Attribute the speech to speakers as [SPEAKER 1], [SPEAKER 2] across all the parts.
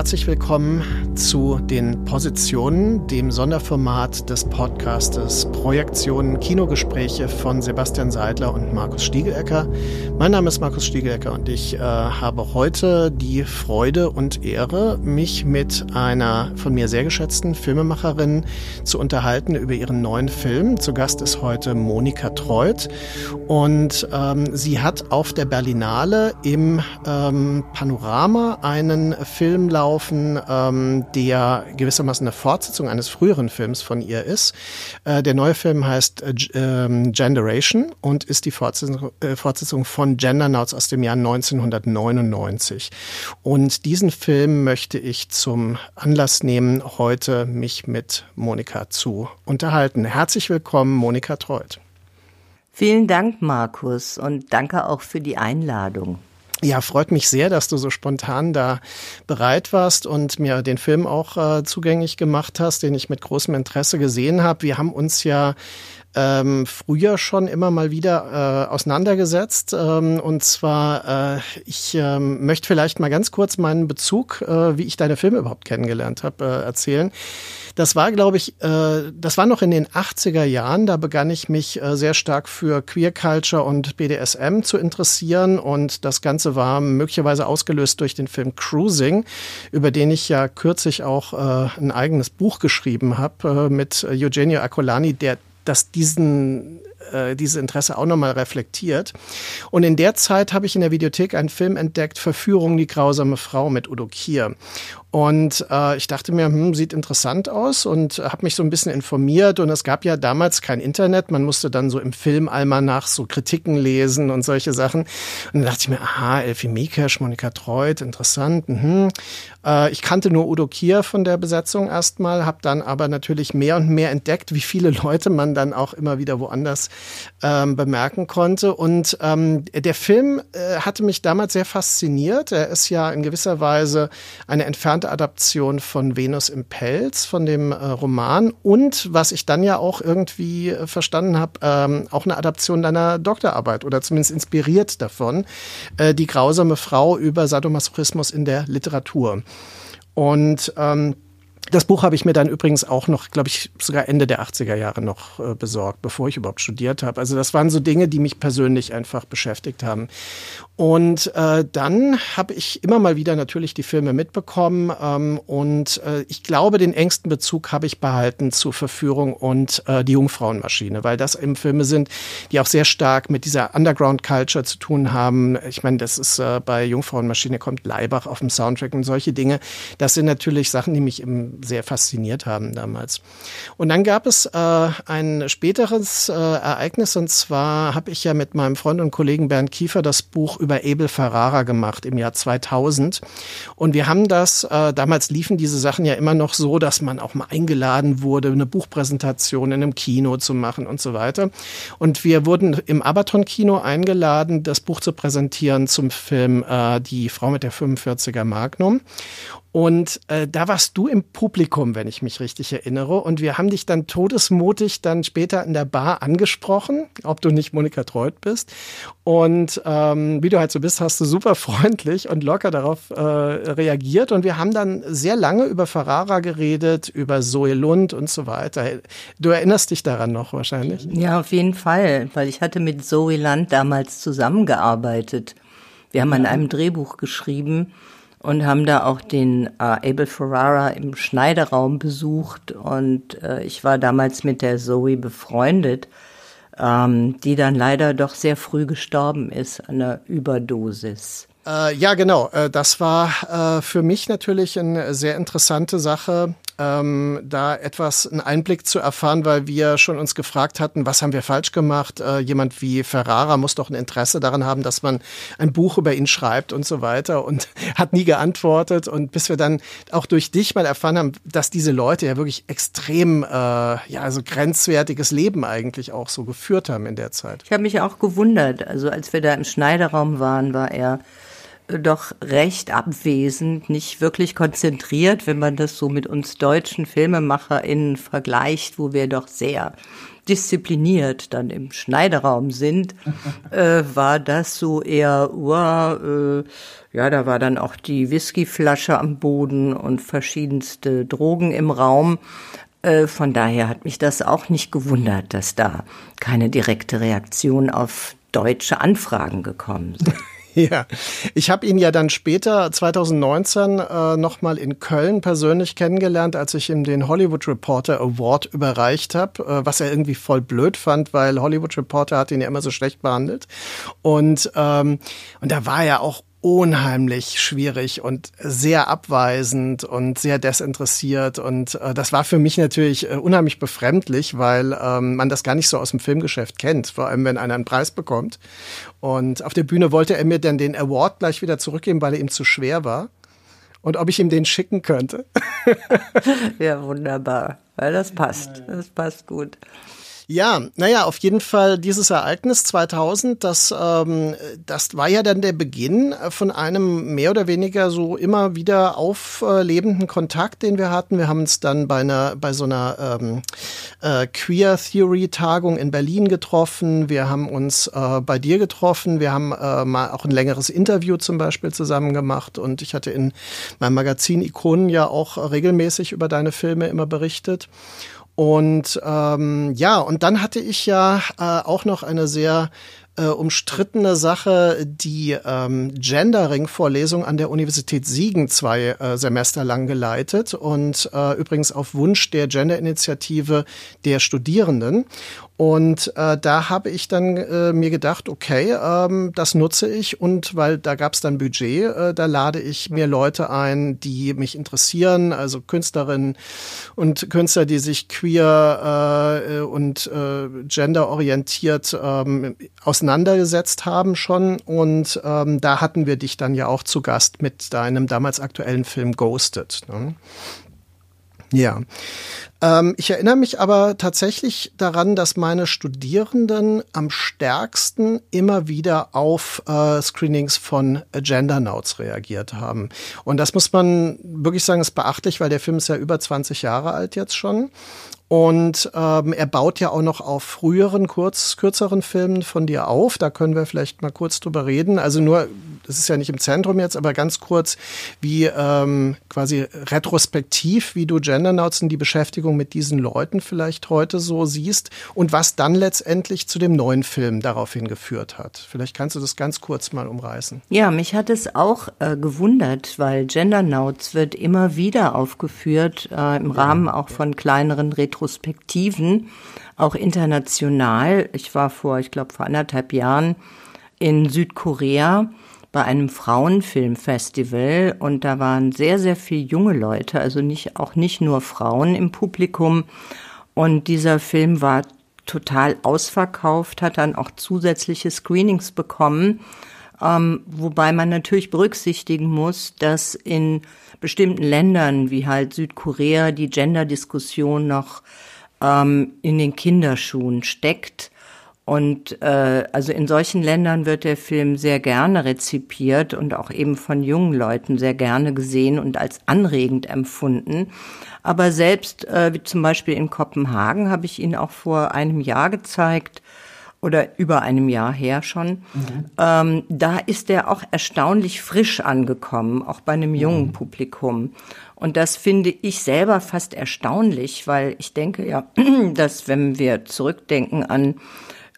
[SPEAKER 1] Herzlich willkommen zu den Positionen, dem Sonderformat des Podcastes Projektionen Kinogespräche von Sebastian Seidler und Markus Stiegelecker. Mein Name ist Markus Stiegelecker und ich äh, habe heute die Freude und Ehre, mich mit einer von mir sehr geschätzten Filmemacherin zu unterhalten über ihren neuen Film. Zu Gast ist heute Monika Treut und ähm, sie hat auf der Berlinale im ähm, Panorama einen Filmlauf laufen, ähm, der gewissermaßen eine Fortsetzung eines früheren Films von ihr ist. Äh, der neue Film heißt äh, ähm, Generation und ist die Fortsetzung, äh, Fortsetzung von Gendernauts aus dem Jahr 1999. Und diesen Film möchte ich zum Anlass nehmen, heute mich mit Monika zu unterhalten. Herzlich willkommen, Monika Treut.
[SPEAKER 2] Vielen Dank, Markus, und danke auch für die Einladung.
[SPEAKER 1] Ja, freut mich sehr, dass du so spontan da bereit warst und mir den Film auch äh, zugänglich gemacht hast, den ich mit großem Interesse gesehen habe. Wir haben uns ja ähm, früher schon immer mal wieder äh, auseinandergesetzt. Ähm, und zwar, äh, ich ähm, möchte vielleicht mal ganz kurz meinen Bezug, äh, wie ich deine Filme überhaupt kennengelernt habe, äh, erzählen. Das war, glaube ich, äh, das war noch in den 80er Jahren. Da begann ich mich äh, sehr stark für Queer Culture und BDSM zu interessieren. Und das Ganze war möglicherweise ausgelöst durch den Film Cruising, über den ich ja kürzlich auch äh, ein eigenes Buch geschrieben habe äh, mit Eugenio Acolani, der das diesen äh, dieses Interesse auch nochmal reflektiert. Und in der Zeit habe ich in der Videothek einen Film entdeckt, Verführung, die grausame Frau mit Udo Kier. Und äh, ich dachte mir, hm, sieht interessant aus und habe mich so ein bisschen informiert. Und es gab ja damals kein Internet. Man musste dann so im Filmalmanach so Kritiken lesen und solche Sachen. Und dann dachte ich mir, aha, Elfie Mikesch, Monika Treut, interessant. Mhm. Äh, ich kannte nur Udo Kier von der Besetzung erstmal, habe dann aber natürlich mehr und mehr entdeckt, wie viele Leute man dann auch immer wieder woanders ähm, bemerken konnte. Und ähm, der Film äh, hatte mich damals sehr fasziniert. Er ist ja in gewisser Weise eine entfernte Adaption von Venus im Pelz, von dem äh, Roman. Und was ich dann ja auch irgendwie äh, verstanden habe, ähm, auch eine Adaption deiner Doktorarbeit oder zumindest inspiriert davon, äh, die grausame Frau über Sadomasochismus in der Literatur. Und ähm, das Buch habe ich mir dann übrigens auch noch, glaube ich, sogar Ende der 80er Jahre noch äh, besorgt, bevor ich überhaupt studiert habe. Also das waren so Dinge, die mich persönlich einfach beschäftigt haben. Und äh, dann habe ich immer mal wieder natürlich die Filme mitbekommen ähm, und äh, ich glaube, den engsten Bezug habe ich behalten zu Verführung und äh, die Jungfrauenmaschine, weil das eben Filme sind, die auch sehr stark mit dieser Underground-Culture zu tun haben. Ich meine, das ist äh, bei Jungfrauenmaschine kommt Leibach auf dem Soundtrack und solche Dinge. Das sind natürlich Sachen, die mich eben sehr fasziniert haben damals. Und dann gab es äh, ein späteres äh, Ereignis und zwar habe ich ja mit meinem Freund und Kollegen Bernd Kiefer das Buch über Abel Ferrara gemacht im Jahr 2000. Und wir haben das, äh, damals liefen diese Sachen ja immer noch so, dass man auch mal eingeladen wurde, eine Buchpräsentation in einem Kino zu machen und so weiter. Und wir wurden im Abaton-Kino eingeladen, das Buch zu präsentieren zum Film äh, Die Frau mit der 45er Magnum. Und äh, da warst du im Publikum, wenn ich mich richtig erinnere. Und wir haben dich dann todesmutig dann später in der Bar angesprochen, ob du nicht Monika Treut bist. Und ähm, wie du halt so bist, hast du super freundlich und locker darauf äh, reagiert. Und wir haben dann sehr lange über Ferrara geredet, über Zoe Lund und so weiter. Du erinnerst dich daran noch wahrscheinlich?
[SPEAKER 2] Ja, auf jeden Fall, weil ich hatte mit Zoe Lund damals zusammengearbeitet. Wir haben an einem Drehbuch geschrieben und haben da auch den äh, Abel Ferrara im Schneideraum besucht und äh, ich war damals mit der Zoe befreundet. ähm, die dann leider doch sehr früh gestorben ist an einer Überdosis.
[SPEAKER 1] Äh, ja, genau. Äh, das war äh, für mich natürlich eine sehr interessante Sache, ähm, da etwas einen Einblick zu erfahren, weil wir schon uns gefragt hatten, was haben wir falsch gemacht? Äh, jemand wie Ferrara muss doch ein Interesse daran haben, dass man ein Buch über ihn schreibt und so weiter und hat nie geantwortet. Und bis wir dann auch durch dich mal erfahren haben, dass diese Leute ja wirklich extrem, äh, ja, also grenzwertiges Leben eigentlich auch so geführt haben in der Zeit.
[SPEAKER 2] Ich habe mich auch gewundert. Also als wir da im Schneideraum waren, war er doch recht abwesend, nicht wirklich konzentriert, wenn man das so mit uns deutschen FilmemacherInnen vergleicht, wo wir doch sehr diszipliniert dann im Schneideraum sind, äh, war das so eher, uh, äh, ja, da war dann auch die Whiskyflasche am Boden und verschiedenste Drogen im Raum. Äh, von daher hat mich das auch nicht gewundert, dass da keine direkte Reaktion auf deutsche Anfragen gekommen sind.
[SPEAKER 1] Ja, ich habe ihn ja dann später, 2019, äh, nochmal in Köln persönlich kennengelernt, als ich ihm den Hollywood Reporter Award überreicht habe, äh, was er irgendwie voll blöd fand, weil Hollywood Reporter hat ihn ja immer so schlecht behandelt. Und, ähm, und da war er auch unheimlich schwierig und sehr abweisend und sehr desinteressiert. Und äh, das war für mich natürlich äh, unheimlich befremdlich, weil ähm, man das gar nicht so aus dem Filmgeschäft kennt, vor allem wenn einer einen Preis bekommt. Und auf der Bühne wollte er mir dann den Award gleich wieder zurückgeben, weil er ihm zu schwer war. Und ob ich ihm den schicken könnte.
[SPEAKER 2] ja, wunderbar. Weil das passt. Das passt gut.
[SPEAKER 1] Ja, naja, auf jeden Fall dieses Ereignis 2000, das, ähm, das war ja dann der Beginn von einem mehr oder weniger so immer wieder auflebenden Kontakt, den wir hatten. Wir haben uns dann bei einer bei so einer ähm, äh, Queer Theory Tagung in Berlin getroffen. Wir haben uns äh, bei dir getroffen. Wir haben äh, mal auch ein längeres Interview zum Beispiel zusammen gemacht und ich hatte in meinem Magazin Ikonen ja auch regelmäßig über deine Filme immer berichtet. Und ähm, ja, und dann hatte ich ja äh, auch noch eine sehr äh, umstrittene Sache, die ähm, Gendering-Vorlesung an der Universität Siegen zwei äh, Semester lang geleitet und äh, übrigens auf Wunsch der Gender-Initiative der Studierenden. Und äh, da habe ich dann äh, mir gedacht, okay, ähm, das nutze ich und weil da gab es dann Budget, äh, da lade ich mir Leute ein, die mich interessieren, also Künstlerinnen und Künstler, die sich queer äh, und äh, genderorientiert ähm, auseinandergesetzt haben schon. Und ähm, da hatten wir dich dann ja auch zu Gast mit deinem damals aktuellen Film Ghosted. Ne? Ja. Ähm, ich erinnere mich aber tatsächlich daran, dass meine Studierenden am stärksten immer wieder auf äh, Screenings von Gendernauts reagiert haben. Und das muss man wirklich sagen, ist beachtlich, weil der Film ist ja über 20 Jahre alt jetzt schon. Und ähm, er baut ja auch noch auf früheren, kurz, kürzeren Filmen von dir auf. Da können wir vielleicht mal kurz drüber reden. Also nur, das ist ja nicht im Zentrum jetzt, aber ganz kurz, wie ähm, quasi retrospektiv, wie du Gendernauts und die Beschäftigung mit diesen Leuten vielleicht heute so siehst und was dann letztendlich zu dem neuen Film daraufhin geführt hat. Vielleicht kannst du das ganz kurz mal umreißen.
[SPEAKER 2] Ja, mich hat es auch äh, gewundert, weil Gendernauts wird immer wieder aufgeführt, äh, im Rahmen auch von kleineren Retrospektiven Retrospektiven, auch international. Ich war vor, ich glaube, vor anderthalb Jahren in Südkorea bei einem Frauenfilmfestival und da waren sehr, sehr viele junge Leute, also nicht, auch nicht nur Frauen im Publikum. Und dieser Film war total ausverkauft, hat dann auch zusätzliche Screenings bekommen. Ähm, wobei man natürlich berücksichtigen muss, dass in bestimmten Ländern wie halt Südkorea die Gender-Diskussion noch ähm, in den Kinderschuhen steckt. Und äh, also in solchen Ländern wird der Film sehr gerne rezipiert und auch eben von jungen Leuten sehr gerne gesehen und als anregend empfunden. Aber selbst äh, wie zum Beispiel in Kopenhagen habe ich ihn auch vor einem Jahr gezeigt oder über einem Jahr her schon. Mhm. Ähm, da ist er auch erstaunlich frisch angekommen, auch bei einem jungen mhm. Publikum. Und das finde ich selber fast erstaunlich, weil ich denke ja, dass wenn wir zurückdenken an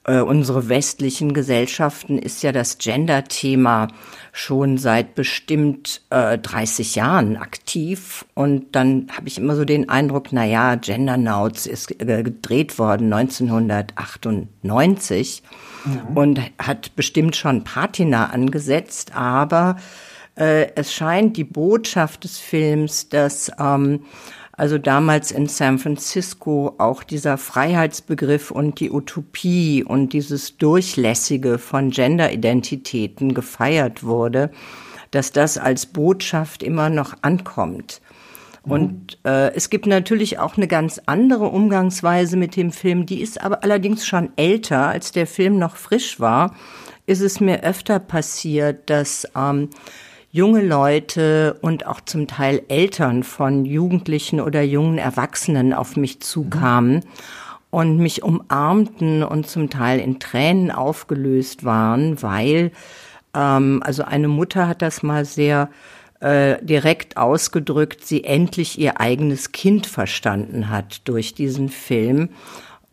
[SPEAKER 2] äh, unsere westlichen Gesellschaften ist ja das Gender-Thema schon seit bestimmt äh, 30 Jahren aktiv. Und dann habe ich immer so den Eindruck, na ja, Gender Nauts ist äh, gedreht worden 1998 mhm. und hat bestimmt schon Patina angesetzt, aber äh, es scheint die Botschaft des Films, dass ähm, also damals in San Francisco auch dieser Freiheitsbegriff und die Utopie und dieses Durchlässige von Genderidentitäten gefeiert wurde, dass das als Botschaft immer noch ankommt. Mhm. Und äh, es gibt natürlich auch eine ganz andere Umgangsweise mit dem Film, die ist aber allerdings schon älter, als der Film noch frisch war, ist es mir öfter passiert, dass ähm, junge Leute und auch zum Teil Eltern von Jugendlichen oder jungen Erwachsenen auf mich zukamen. Mhm und mich umarmten und zum Teil in Tränen aufgelöst waren, weil ähm, also eine Mutter hat das mal sehr äh, direkt ausgedrückt, sie endlich ihr eigenes Kind verstanden hat durch diesen Film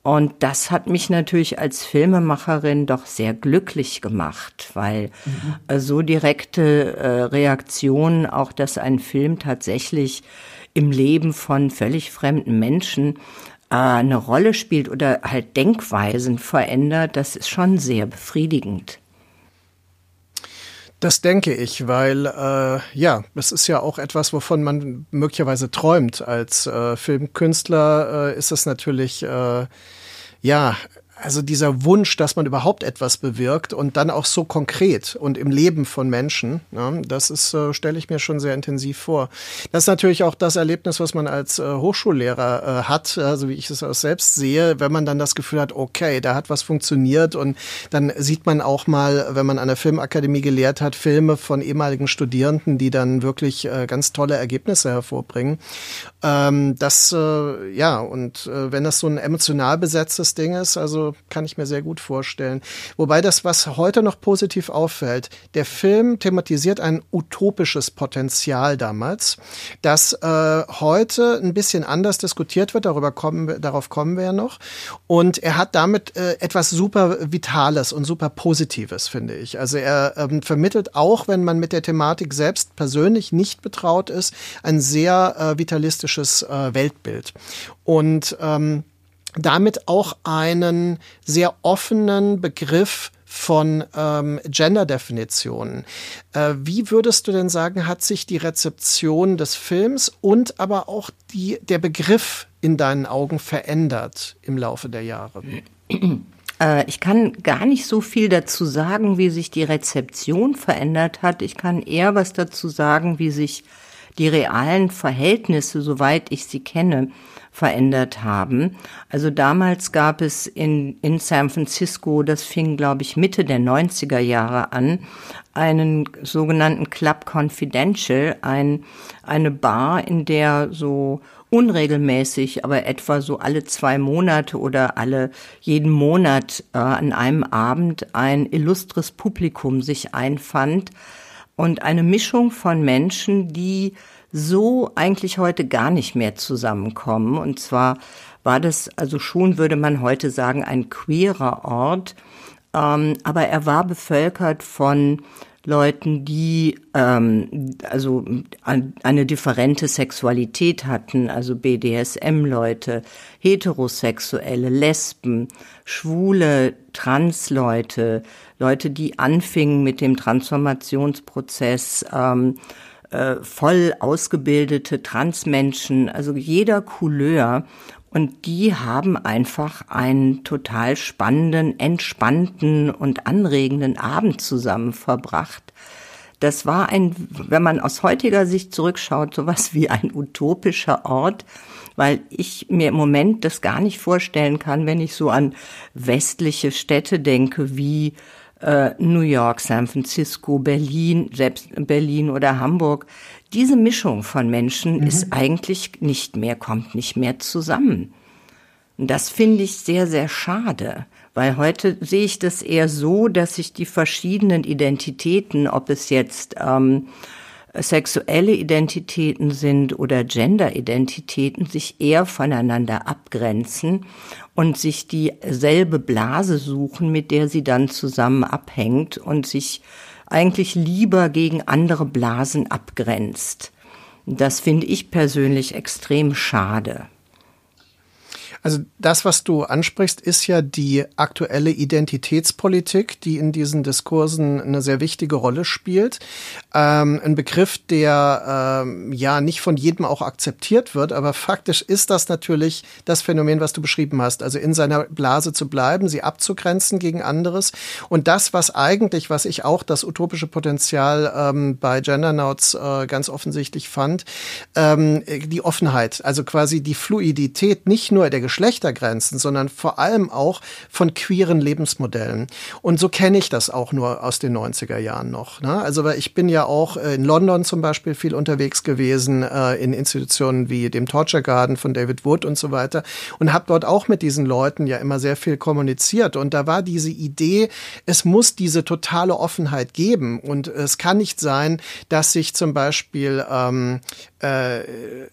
[SPEAKER 2] und das hat mich natürlich als Filmemacherin doch sehr glücklich gemacht, weil mhm. so direkte äh, Reaktionen, auch dass ein Film tatsächlich im Leben von völlig fremden Menschen äh, eine Rolle spielt oder halt Denkweisen verändert, das ist schon sehr befriedigend.
[SPEAKER 1] Das denke ich, weil äh, ja, es ist ja auch etwas, wovon man möglicherweise träumt. Als äh, Filmkünstler äh, ist es natürlich äh, ja also dieser Wunsch, dass man überhaupt etwas bewirkt und dann auch so konkret und im Leben von Menschen, ja, das ist, äh, stelle ich mir schon sehr intensiv vor. Das ist natürlich auch das Erlebnis, was man als äh, Hochschullehrer äh, hat, also wie ich es auch selbst sehe, wenn man dann das Gefühl hat, okay, da hat was funktioniert und dann sieht man auch mal, wenn man an der Filmakademie gelehrt hat, Filme von ehemaligen Studierenden, die dann wirklich äh, ganz tolle Ergebnisse hervorbringen. Ähm, das, äh, ja, und äh, wenn das so ein emotional besetztes Ding ist, also kann ich mir sehr gut vorstellen. Wobei das, was heute noch positiv auffällt, der Film thematisiert ein utopisches Potenzial damals, das äh, heute ein bisschen anders diskutiert wird. Darüber kommen darauf kommen wir ja noch. Und er hat damit äh, etwas super Vitales und super Positives, finde ich. Also er ähm, vermittelt auch, wenn man mit der Thematik selbst persönlich nicht betraut ist, ein sehr äh, vitalistisches äh, Weltbild. Und ähm, damit auch einen sehr offenen Begriff von ähm, Gender-Definitionen. Äh, wie würdest du denn sagen, hat sich die Rezeption des Films und aber auch die, der Begriff in deinen Augen verändert im Laufe der Jahre?
[SPEAKER 2] Äh, ich kann gar nicht so viel dazu sagen, wie sich die Rezeption verändert hat. Ich kann eher was dazu sagen, wie sich die realen Verhältnisse, soweit ich sie kenne, verändert haben. Also damals gab es in, in San Francisco, das fing, glaube ich, Mitte der 90er Jahre an, einen sogenannten Club Confidential, ein, eine Bar, in der so unregelmäßig, aber etwa so alle zwei Monate oder alle jeden Monat äh, an einem Abend ein illustres Publikum sich einfand und eine Mischung von Menschen, die so eigentlich heute gar nicht mehr zusammenkommen. Und zwar war das also schon, würde man heute sagen, ein queerer Ort. Ähm, aber er war bevölkert von Leuten, die ähm, also eine differente Sexualität hatten, also BDSM-Leute, Heterosexuelle, Lesben, Schwule, Trans-Leute, Leute, die anfingen mit dem Transformationsprozess, ähm, äh, voll ausgebildete Transmenschen, also jeder Couleur. Und die haben einfach einen total spannenden, entspannten und anregenden Abend zusammen verbracht. Das war ein, wenn man aus heutiger Sicht zurückschaut, sowas wie ein utopischer Ort, weil ich mir im Moment das gar nicht vorstellen kann, wenn ich so an westliche Städte denke, wie äh, New York, San Francisco, Berlin, selbst Berlin oder Hamburg. Diese Mischung von Menschen mhm. ist eigentlich nicht mehr, kommt nicht mehr zusammen. Und das finde ich sehr, sehr schade, weil heute sehe ich das eher so, dass sich die verschiedenen Identitäten, ob es jetzt ähm, sexuelle Identitäten sind oder Gender-Identitäten sich eher voneinander abgrenzen und sich dieselbe Blase suchen, mit der sie dann zusammen abhängt und sich eigentlich lieber gegen andere Blasen abgrenzt. Das finde ich persönlich extrem schade.
[SPEAKER 1] Also das, was du ansprichst, ist ja die aktuelle Identitätspolitik, die in diesen Diskursen eine sehr wichtige Rolle spielt. Ähm, ein Begriff, der ähm, ja nicht von jedem auch akzeptiert wird, aber faktisch ist das natürlich das Phänomen, was du beschrieben hast. Also in seiner Blase zu bleiben, sie abzugrenzen gegen anderes. Und das, was eigentlich, was ich auch das utopische Potenzial ähm, bei Gendernauts äh, ganz offensichtlich fand, ähm, die Offenheit, also quasi die Fluidität nicht nur der Geschlechtergrenzen, sondern vor allem auch von queeren Lebensmodellen. Und so kenne ich das auch nur aus den 90er Jahren noch. Ne? Also weil ich bin ja auch in London zum Beispiel viel unterwegs gewesen, äh, in Institutionen wie dem Torture Garden von David Wood und so weiter und habe dort auch mit diesen Leuten ja immer sehr viel kommuniziert. Und da war diese Idee, es muss diese totale Offenheit geben. Und es kann nicht sein, dass sich zum Beispiel ähm, äh,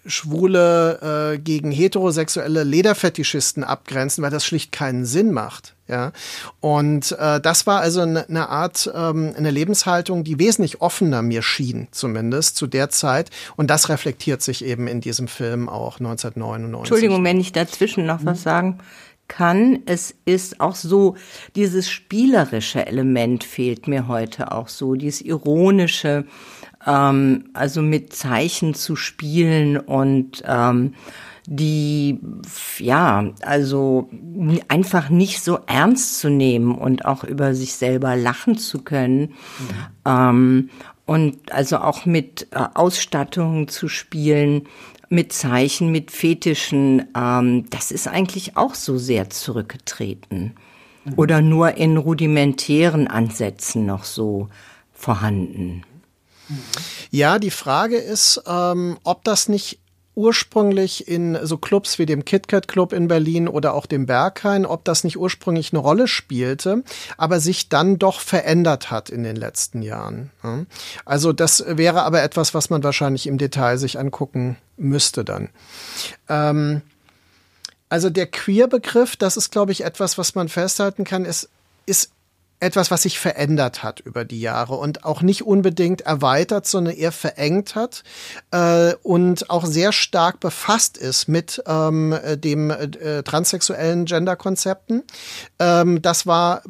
[SPEAKER 1] Schwule äh, gegen heterosexuelle Lederfetischisten abgrenzen, weil das schlicht keinen Sinn macht. Ja, und äh, das war also eine ne Art, ähm, eine Lebenshaltung, die wesentlich offener mir schien, zumindest zu der Zeit. Und das reflektiert sich eben in diesem Film auch 1999.
[SPEAKER 2] Entschuldigung, wenn ich dazwischen noch was sagen kann. Es ist auch so, dieses spielerische Element fehlt mir heute auch so, dieses ironische, ähm, also mit Zeichen zu spielen und ähm, die, ja, also einfach nicht so ernst zu nehmen und auch über sich selber lachen zu können. Mhm. Ähm, und also auch mit äh, Ausstattungen zu spielen, mit Zeichen, mit Fetischen, ähm, das ist eigentlich auch so sehr zurückgetreten. Mhm. Oder nur in rudimentären Ansätzen noch so vorhanden.
[SPEAKER 1] Ja, die Frage ist, ähm, ob das nicht ursprünglich in so Clubs wie dem KitKat Club in Berlin oder auch dem Berghain, ob das nicht ursprünglich eine Rolle spielte, aber sich dann doch verändert hat in den letzten Jahren. Also das wäre aber etwas, was man wahrscheinlich im Detail sich angucken müsste dann. Ähm, also der Queer-Begriff, das ist, glaube ich, etwas, was man festhalten kann, ist, ist etwas, was sich verändert hat über die Jahre und auch nicht unbedingt erweitert, sondern eher verengt hat äh, und auch sehr stark befasst ist mit ähm, dem äh, transsexuellen Genderkonzepten. Ähm, das war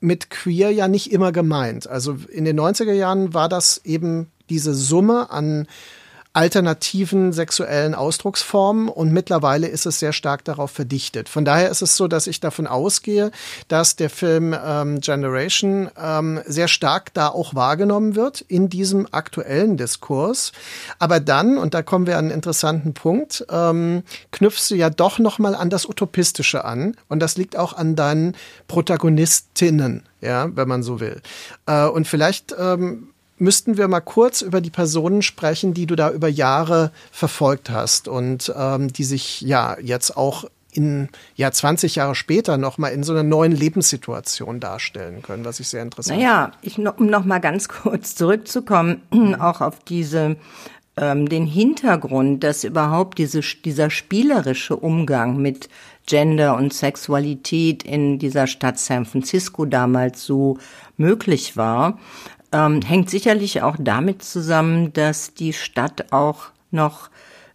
[SPEAKER 1] mit queer ja nicht immer gemeint. Also in den 90er Jahren war das eben diese Summe an alternativen sexuellen Ausdrucksformen und mittlerweile ist es sehr stark darauf verdichtet. Von daher ist es so, dass ich davon ausgehe, dass der Film ähm, Generation ähm, sehr stark da auch wahrgenommen wird in diesem aktuellen Diskurs. Aber dann, und da kommen wir an einen interessanten Punkt, ähm, knüpfst du ja doch nochmal an das Utopistische an und das liegt auch an deinen Protagonistinnen, ja, wenn man so will. Äh, und vielleicht ähm, müssten wir mal kurz über die Personen sprechen, die du da über Jahre verfolgt hast und ähm, die sich ja jetzt auch in ja 20 Jahre später noch mal in so einer neuen Lebenssituation darstellen können, was ich sehr interessant.
[SPEAKER 2] Naja, ich um noch mal ganz kurz zurückzukommen, auch auf diese ähm, den Hintergrund, dass überhaupt diese, dieser spielerische Umgang mit Gender und Sexualität in dieser Stadt San Francisco damals so möglich war, ähm, hängt sicherlich auch damit zusammen, dass die Stadt auch noch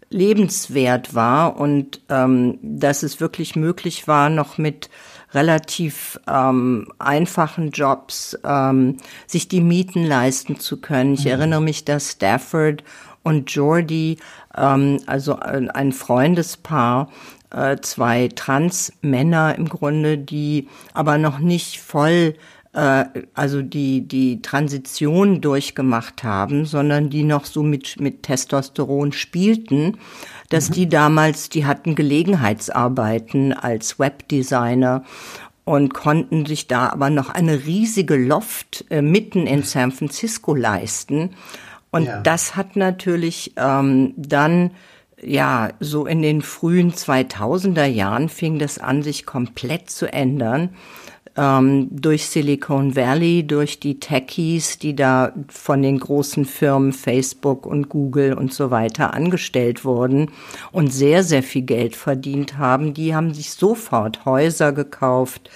[SPEAKER 2] lebenswert war und ähm, dass es wirklich möglich war, noch mit relativ ähm, einfachen Jobs ähm, sich die Mieten leisten zu können. Ich mhm. erinnere mich, dass Stafford und Jordi, ähm, also ein, ein Freundespaar, äh, zwei Trans-Männer im Grunde, die aber noch nicht voll äh, also die die Transition durchgemacht haben, sondern die noch so mit mit Testosteron spielten, dass mhm. die damals, die hatten Gelegenheitsarbeiten als Webdesigner und konnten sich da aber noch eine riesige Loft äh, mitten in San Francisco leisten. Und ja. das hat natürlich ähm, dann ja, so in den frühen 2000er Jahren fing das an, sich komplett zu ändern ähm, durch Silicon Valley, durch die Techies, die da von den großen Firmen Facebook und Google und so weiter angestellt wurden und sehr, sehr viel Geld verdient haben. Die haben sich sofort Häuser gekauft,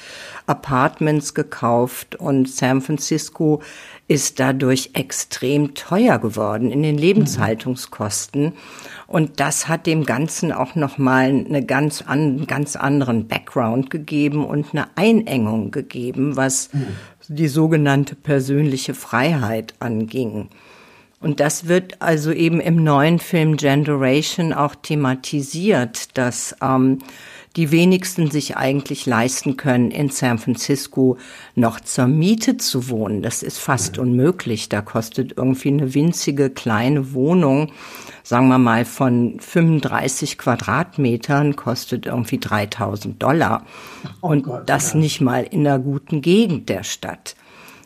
[SPEAKER 2] Apartments gekauft und San Francisco ist dadurch extrem teuer geworden in den Lebenshaltungskosten. Und das hat dem Ganzen auch nochmal eine ganz, an, ganz anderen Background gegeben und eine Einengung gegeben, was die sogenannte persönliche Freiheit anging. Und das wird also eben im neuen Film Generation auch thematisiert, dass ähm, die wenigsten sich eigentlich leisten können, in San Francisco noch zur Miete zu wohnen. Das ist fast unmöglich. Da kostet irgendwie eine winzige kleine Wohnung, sagen wir mal von 35 Quadratmetern, kostet irgendwie 3000 Dollar. Oh Und das nicht mal in einer guten Gegend der Stadt.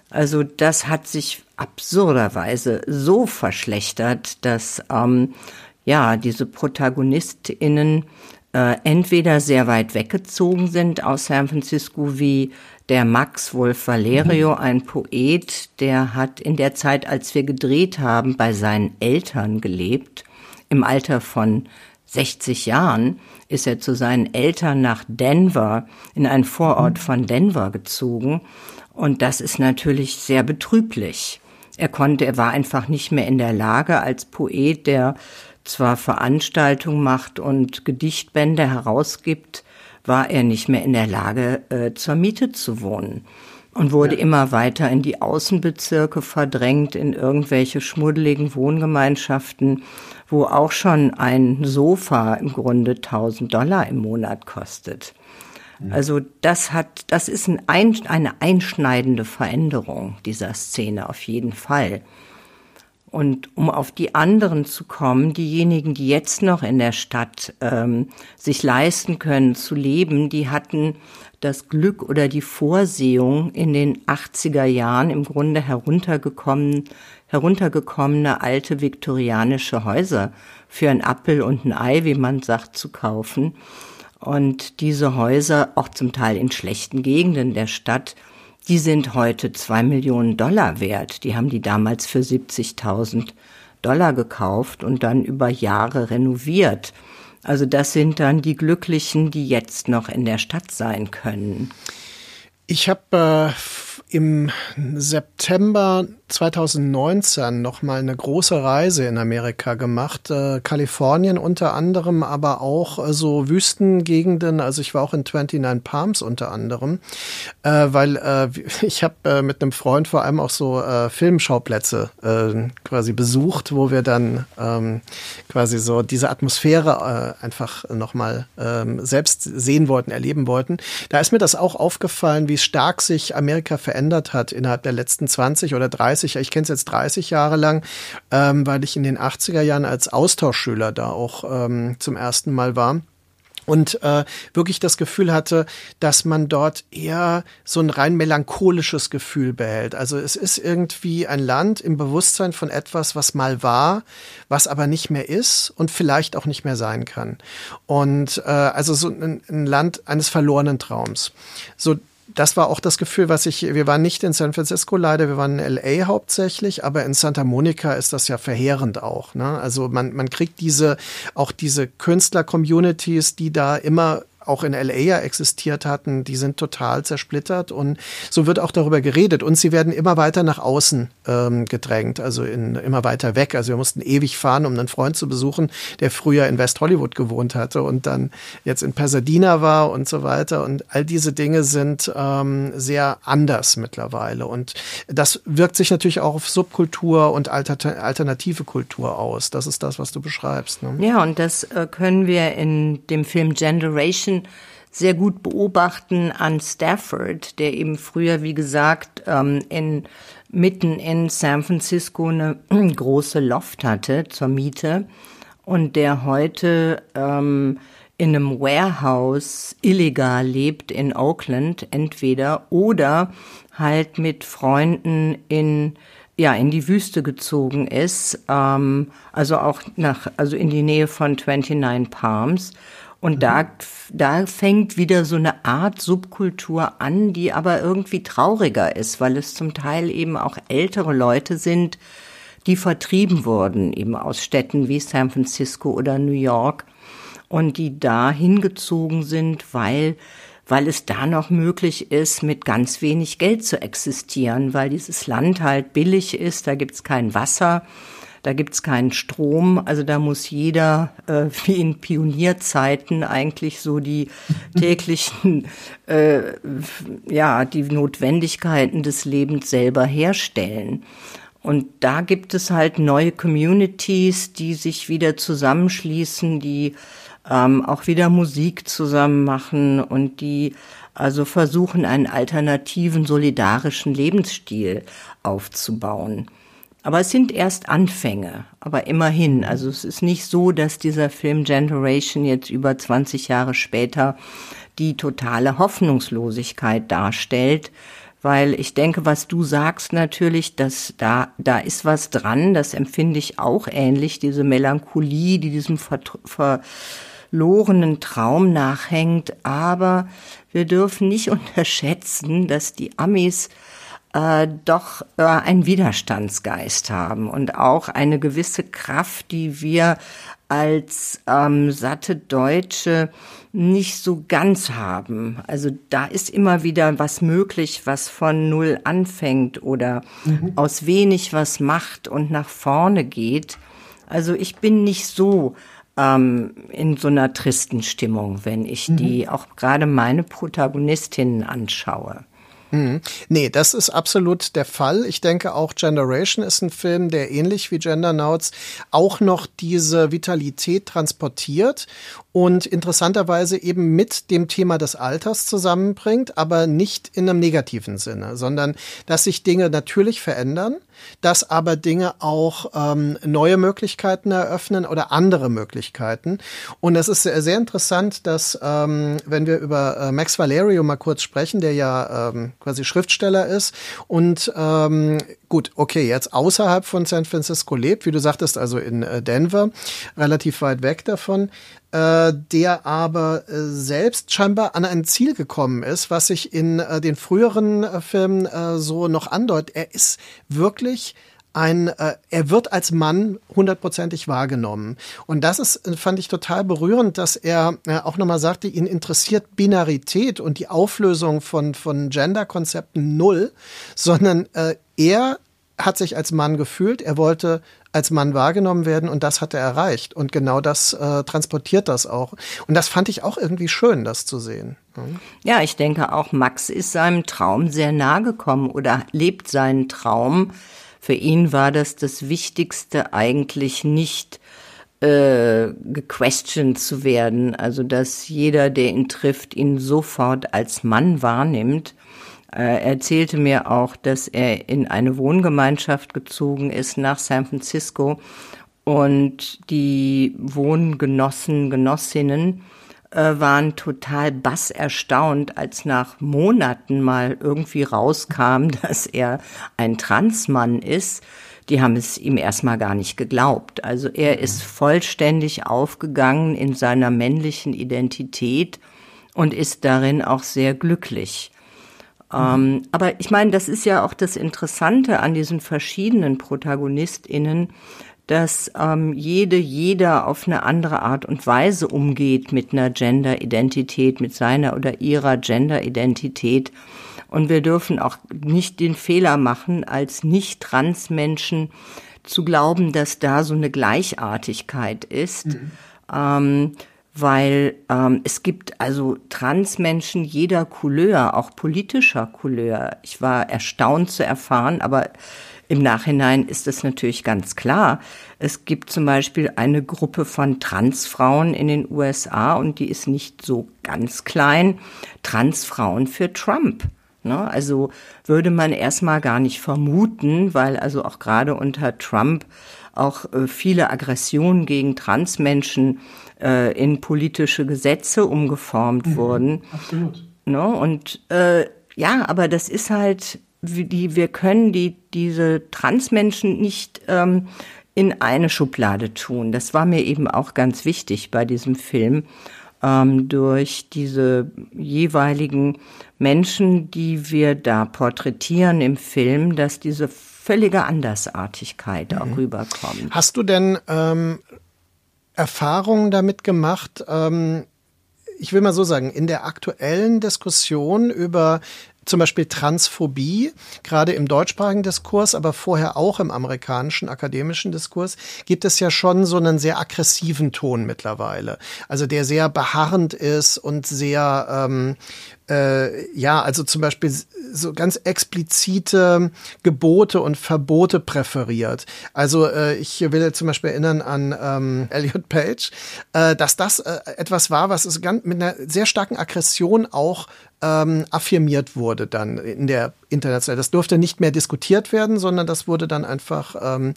[SPEAKER 2] Also das hat sich absurderweise so verschlechtert, dass ähm, ja diese Protagonistinnen äh, entweder sehr weit weggezogen sind aus San Francisco wie der Max Wolf Valerio, mhm. ein Poet, der hat in der Zeit, als wir gedreht haben, bei seinen Eltern gelebt. Im Alter von 60 Jahren ist er zu seinen Eltern nach Denver, in einen Vorort mhm. von Denver gezogen. Und das ist natürlich sehr betrüblich. Er konnte, er war einfach nicht mehr in der Lage, als Poet, der zwar Veranstaltungen macht und Gedichtbände herausgibt, war er nicht mehr in der Lage, äh, zur Miete zu wohnen und wurde ja. immer weiter in die Außenbezirke verdrängt, in irgendwelche schmuddeligen Wohngemeinschaften, wo auch schon ein Sofa im Grunde 1000 Dollar im Monat kostet. Also das hat, das ist ein, eine einschneidende Veränderung dieser Szene auf jeden Fall. Und um auf die anderen zu kommen, diejenigen, die jetzt noch in der Stadt ähm, sich leisten können zu leben, die hatten das Glück oder die Vorsehung in den 80er Jahren im Grunde heruntergekommen, heruntergekommene alte viktorianische Häuser für ein Appel und ein Ei, wie man sagt, zu kaufen. Und diese Häuser, auch zum Teil in schlechten Gegenden der Stadt, die sind heute zwei Millionen Dollar wert. Die haben die damals für 70.000 Dollar gekauft und dann über Jahre renoviert. Also das sind dann die Glücklichen, die jetzt noch in der Stadt sein können.
[SPEAKER 1] Ich habe äh, im September 2019 noch mal eine große Reise in Amerika gemacht, äh, Kalifornien unter anderem, aber auch äh, so Wüstengegenden. Also ich war auch in 29 Palms unter anderem, äh, weil äh, ich habe äh, mit einem Freund vor allem auch so äh, Filmschauplätze quasi besucht, wo wir dann ähm, quasi so diese Atmosphäre einfach noch mal ähm, selbst sehen wollten, erleben wollten. Da ist mir das auch aufgefallen, wie stark sich Amerika verändert hat innerhalb der letzten 20 oder 30 30, ich kenne es jetzt 30 Jahre lang, ähm, weil ich in den 80er Jahren als Austauschschüler da auch ähm, zum ersten Mal war und äh, wirklich das Gefühl hatte, dass man dort eher so ein rein melancholisches Gefühl behält. Also es ist irgendwie ein Land im Bewusstsein von etwas, was mal war, was aber nicht mehr ist und vielleicht auch nicht mehr sein kann. Und äh, also so ein, ein Land eines verlorenen Traums. So das war auch das Gefühl, was ich, wir waren nicht in San Francisco leider, wir waren in LA hauptsächlich, aber in Santa Monica ist das ja verheerend auch. Ne? Also man, man kriegt diese, auch diese Künstler-Communities, die da immer auch in LA ja existiert hatten, die sind total zersplittert und so wird auch darüber geredet und sie werden immer weiter nach außen ähm, gedrängt, also in, immer weiter weg. Also wir mussten ewig fahren, um einen Freund zu besuchen, der früher in West Hollywood gewohnt hatte und dann jetzt in Pasadena war und so weiter und all diese Dinge sind ähm, sehr anders mittlerweile und das wirkt sich natürlich auch auf Subkultur und alter, alternative Kultur aus. Das ist das, was du beschreibst.
[SPEAKER 2] Ne? Ja, und das äh, können wir in dem Film Generation sehr gut beobachten an Stafford, der eben früher, wie gesagt, ähm, in, mitten in San Francisco eine große Loft hatte zur Miete und der heute ähm, in einem Warehouse illegal lebt in Oakland entweder oder halt mit Freunden in ja in die Wüste gezogen ist, ähm, also auch nach also in die Nähe von 29 Palms Und da, da fängt wieder so eine Art Subkultur an, die aber irgendwie trauriger ist, weil es zum Teil eben auch ältere Leute sind, die vertrieben wurden, eben aus Städten wie San Francisco oder New York. Und die da hingezogen sind, weil weil es da noch möglich ist, mit ganz wenig Geld zu existieren, weil dieses Land halt billig ist, da gibt's kein Wasser, da gibt's keinen Strom, also da muss jeder, äh, wie in Pionierzeiten, eigentlich so die täglichen, äh, ja, die Notwendigkeiten des Lebens selber herstellen. Und da gibt es halt neue Communities, die sich wieder zusammenschließen, die ähm, auch wieder Musik zusammen machen und die also versuchen, einen alternativen, solidarischen Lebensstil aufzubauen. Aber es sind erst Anfänge, aber immerhin. Also es ist nicht so, dass dieser Film Generation jetzt über 20 Jahre später die totale Hoffnungslosigkeit darstellt, weil ich denke, was du sagst natürlich, dass da, da ist was dran, das empfinde ich auch ähnlich, diese Melancholie, die diesem Ver verlorenen Traum nachhängt, aber wir dürfen nicht unterschätzen, dass die Amis äh, doch äh, einen Widerstandsgeist haben und auch eine gewisse Kraft, die wir als ähm, satte Deutsche nicht so ganz haben. Also da ist immer wieder was möglich, was von Null anfängt oder mhm. aus wenig was macht und nach vorne geht. Also ich bin nicht so ähm, in so einer tristen Stimmung, wenn ich mhm. die auch gerade meine Protagonistinnen anschaue.
[SPEAKER 1] Mhm. Nee, das ist absolut der Fall. Ich denke auch Generation ist ein Film, der ähnlich wie Gendernauts auch noch diese Vitalität transportiert und interessanterweise eben mit dem Thema des Alters zusammenbringt, aber nicht in einem negativen Sinne, sondern dass sich Dinge natürlich verändern, dass aber Dinge auch ähm, neue Möglichkeiten eröffnen oder andere Möglichkeiten. Und es ist sehr, sehr interessant, dass ähm, wenn wir über äh, Max Valerio mal kurz sprechen, der ja ähm, quasi Schriftsteller ist und ähm, gut, okay, jetzt außerhalb von San Francisco lebt, wie du sagtest, also in äh, Denver, relativ weit weg davon, äh, der aber äh, selbst scheinbar an ein Ziel gekommen ist, was sich in äh, den früheren äh, Filmen so noch andeutet. Er ist wirklich ein, er wird als Mann hundertprozentig wahrgenommen. Und das ist, fand ich total berührend, dass er auch nochmal sagte, ihn interessiert Binarität und die Auflösung von, von Gender-Konzepten null, sondern er hat sich als Mann gefühlt, er wollte als Mann wahrgenommen werden und das hat er erreicht. Und genau das äh, transportiert das auch. Und das fand ich auch irgendwie schön, das zu sehen.
[SPEAKER 2] Ja, ich denke auch, Max ist seinem Traum sehr nahe gekommen oder lebt seinen Traum. Für ihn war das das Wichtigste eigentlich nicht äh, gequestioned zu werden, also dass jeder, der ihn trifft, ihn sofort als Mann wahrnimmt. Äh, er erzählte mir auch, dass er in eine Wohngemeinschaft gezogen ist nach San Francisco und die Wohngenossen, Genossinnen äh, waren total bass erstaunt, als nach Monaten mal irgendwie rauskam, dass er ein Transmann ist. Die haben es ihm erstmal gar nicht geglaubt. Also er ist vollständig aufgegangen in seiner männlichen Identität und ist darin auch sehr glücklich. Ähm, aber ich meine, das ist ja auch das Interessante an diesen verschiedenen ProtagonistInnen, dass ähm, jede, jeder auf eine andere Art und Weise umgeht mit einer Gender-Identität, mit seiner oder ihrer Gender-Identität. Und wir dürfen auch nicht den Fehler machen, als Nicht-Trans-Menschen zu glauben, dass da so eine Gleichartigkeit ist. Mhm. Ähm, weil ähm, es gibt also Transmenschen jeder Couleur, auch politischer Couleur. Ich war erstaunt zu erfahren, aber im Nachhinein ist es natürlich ganz klar. Es gibt zum Beispiel eine Gruppe von Transfrauen in den USA und die ist nicht so ganz klein. Transfrauen für Trump. Ne? Also würde man erstmal gar nicht vermuten, weil also auch gerade unter Trump auch äh, viele Aggressionen gegen Transmenschen äh, in politische Gesetze umgeformt mhm, wurden. Absolut. Ne? Und äh, ja, aber das ist halt, die, wir können die, diese Transmenschen nicht ähm, in eine Schublade tun. Das war mir eben auch ganz wichtig bei diesem Film. ähm, durch diese jeweiligen Menschen, die wir da porträtieren im Film, dass diese völlige Andersartigkeit mhm. auch rüberkommt.
[SPEAKER 1] Hast du denn ähm, Erfahrungen damit gemacht? Ähm, ich will mal so sagen, in der aktuellen Diskussion über zum Beispiel Transphobie, gerade im deutschsprachigen Diskurs, aber vorher auch im amerikanischen akademischen Diskurs, gibt es ja schon so einen sehr aggressiven Ton mittlerweile. Also der sehr beharrend ist und sehr ähm, äh, ja, also zum Beispiel so ganz explizite Gebote und Verbote präferiert. Also äh, ich will zum Beispiel erinnern an ähm, Elliot Page, äh, dass das äh, etwas war, was es ganz mit einer sehr starken Aggression auch ähm, affirmiert wurde dann in der internationalen. Das durfte nicht mehr diskutiert werden, sondern das wurde dann einfach ähm,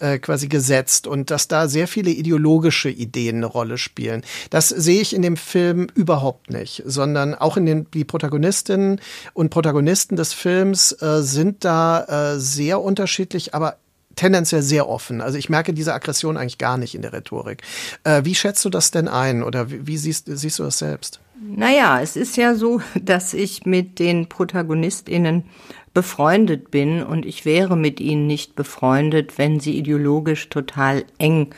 [SPEAKER 1] äh, quasi gesetzt und dass da sehr viele ideologische Ideen eine Rolle spielen. Das sehe ich in dem Film überhaupt nicht, sondern auch in den die Protagonistinnen und Protagonisten des Films äh, sind da äh, sehr unterschiedlich, aber tendenziell sehr offen. Also ich merke diese Aggression eigentlich gar nicht in der Rhetorik. Äh, wie schätzt du das denn ein oder wie, wie siehst, siehst du das selbst?
[SPEAKER 2] Naja, es ist ja so, dass ich mit den ProtagonistInnen befreundet bin und ich wäre mit ihnen nicht befreundet, wenn sie ideologisch total eng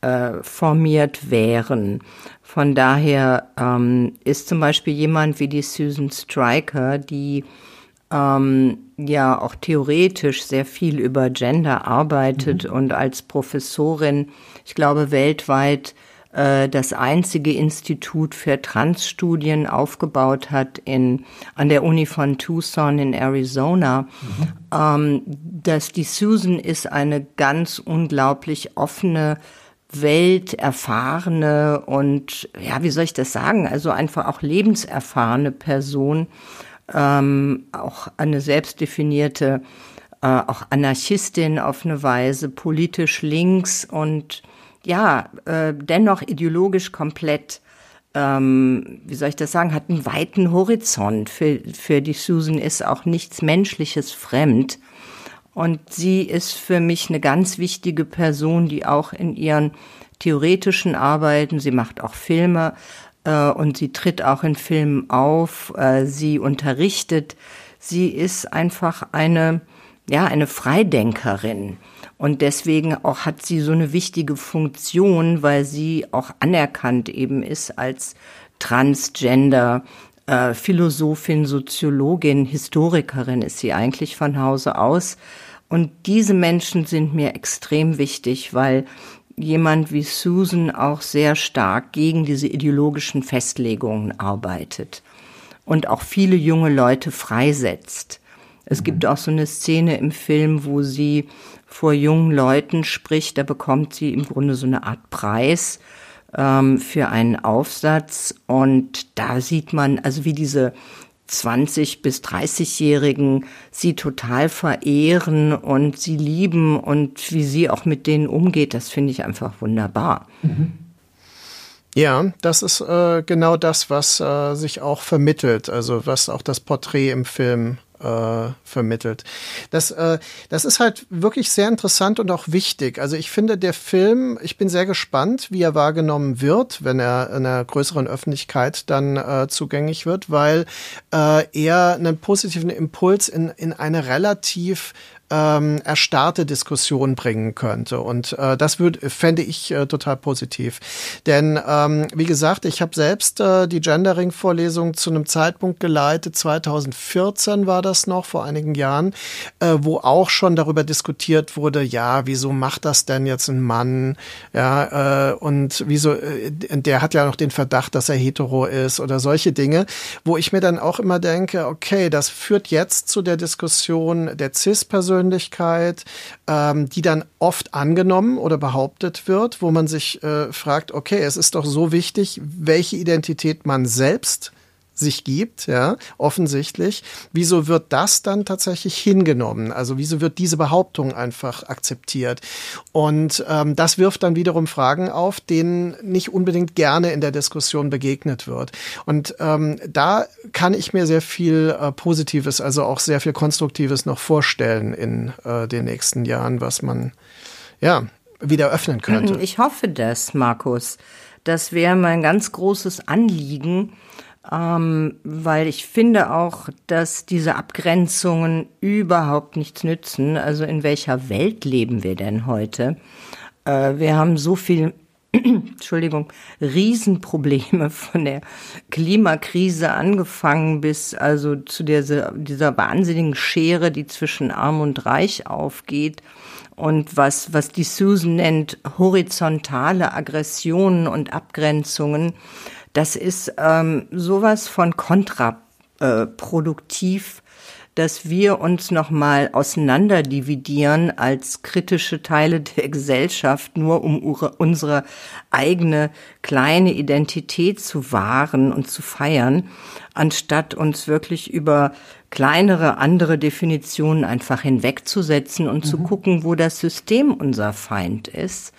[SPEAKER 2] äh, formiert wären. Von daher ähm, ist zum Beispiel jemand wie die Susan Stryker, die ähm, ja auch theoretisch sehr viel über Gender arbeitet mhm. und als Professorin, ich glaube, weltweit äh, das einzige Institut für Transstudien aufgebaut hat in, an der Uni von Tucson in Arizona. Mhm. Ähm, dass die Susan ist eine ganz unglaublich offene, welterfahrene und, ja, wie soll ich das sagen, also einfach auch lebenserfahrene Person, ähm, auch eine selbstdefinierte, äh, auch Anarchistin auf eine Weise, politisch links und ja, äh, dennoch ideologisch komplett, ähm, wie soll ich das sagen, hat einen weiten Horizont. Für, für die Susan ist auch nichts Menschliches fremd. Und sie ist für mich eine ganz wichtige Person, die auch in ihren theoretischen Arbeiten, sie macht auch Filme äh, und sie tritt auch in Filmen auf, äh, sie unterrichtet. Sie ist einfach eine, ja, eine Freidenkerin. Und deswegen auch hat sie so eine wichtige Funktion, weil sie auch anerkannt eben ist als Transgender, äh, Philosophin, Soziologin, Historikerin ist sie eigentlich von Hause aus. Und diese Menschen sind mir extrem wichtig, weil jemand wie Susan auch sehr stark gegen diese ideologischen Festlegungen arbeitet und auch viele junge Leute freisetzt. Es mhm. gibt auch so eine Szene im Film, wo sie vor jungen Leuten spricht, da bekommt sie im Grunde so eine Art Preis ähm, für einen Aufsatz. Und da sieht man, also wie diese 20 bis 30-Jährigen sie total verehren und sie lieben und wie sie auch mit denen umgeht, das finde ich einfach wunderbar. Mhm.
[SPEAKER 1] Ja, das ist äh, genau das, was äh, sich auch vermittelt, also was auch das Porträt im Film äh, vermittelt. Das, äh, das ist halt wirklich sehr interessant und auch wichtig. Also ich finde, der Film, ich bin sehr gespannt, wie er wahrgenommen wird, wenn er in einer größeren Öffentlichkeit dann äh, zugänglich wird, weil äh, er einen positiven Impuls in, in eine relativ ähm, erstarrte Diskussion bringen könnte. Und äh, das würde fände ich äh, total positiv. Denn ähm, wie gesagt, ich habe selbst äh, die Gendering-Vorlesung zu einem Zeitpunkt geleitet, 2014 war das noch, vor einigen Jahren, äh, wo auch schon darüber diskutiert wurde, ja, wieso macht das denn jetzt ein Mann? Ja, äh, und wieso, äh, der hat ja noch den Verdacht, dass er hetero ist oder solche Dinge, wo ich mir dann auch immer denke, okay, das führt jetzt zu der Diskussion der CIS-Persönlichkeit Persönlichkeit, ähm, die dann oft angenommen oder behauptet wird, wo man sich äh, fragt, okay, es ist doch so wichtig, welche Identität man selbst sich gibt, ja, offensichtlich. Wieso wird das dann tatsächlich hingenommen? Also wieso wird diese Behauptung einfach akzeptiert? Und ähm, das wirft dann wiederum Fragen auf, denen nicht unbedingt gerne in der Diskussion begegnet wird. Und ähm, da kann ich mir sehr viel äh, Positives, also auch sehr viel Konstruktives noch vorstellen in äh, den nächsten Jahren, was man ja wieder öffnen könnte.
[SPEAKER 2] Ich hoffe das, Markus Das wäre mein ganz großes Anliegen, ähm, weil ich finde auch, dass diese Abgrenzungen überhaupt nichts nützen. Also in welcher Welt leben wir denn heute? Äh, wir haben so viel Entschuldigung, Riesenprobleme von der Klimakrise angefangen bis also zu dieser, dieser wahnsinnigen Schere, die zwischen Arm und Reich aufgeht und was, was die Susan nennt, horizontale Aggressionen und Abgrenzungen. Das ist ähm, sowas von kontraproduktiv dass wir uns nochmal auseinanderdividieren als kritische Teile der Gesellschaft, nur um unsere eigene kleine Identität zu wahren und zu feiern, anstatt uns wirklich über kleinere andere Definitionen einfach hinwegzusetzen und mhm. zu gucken, wo das System unser Feind ist.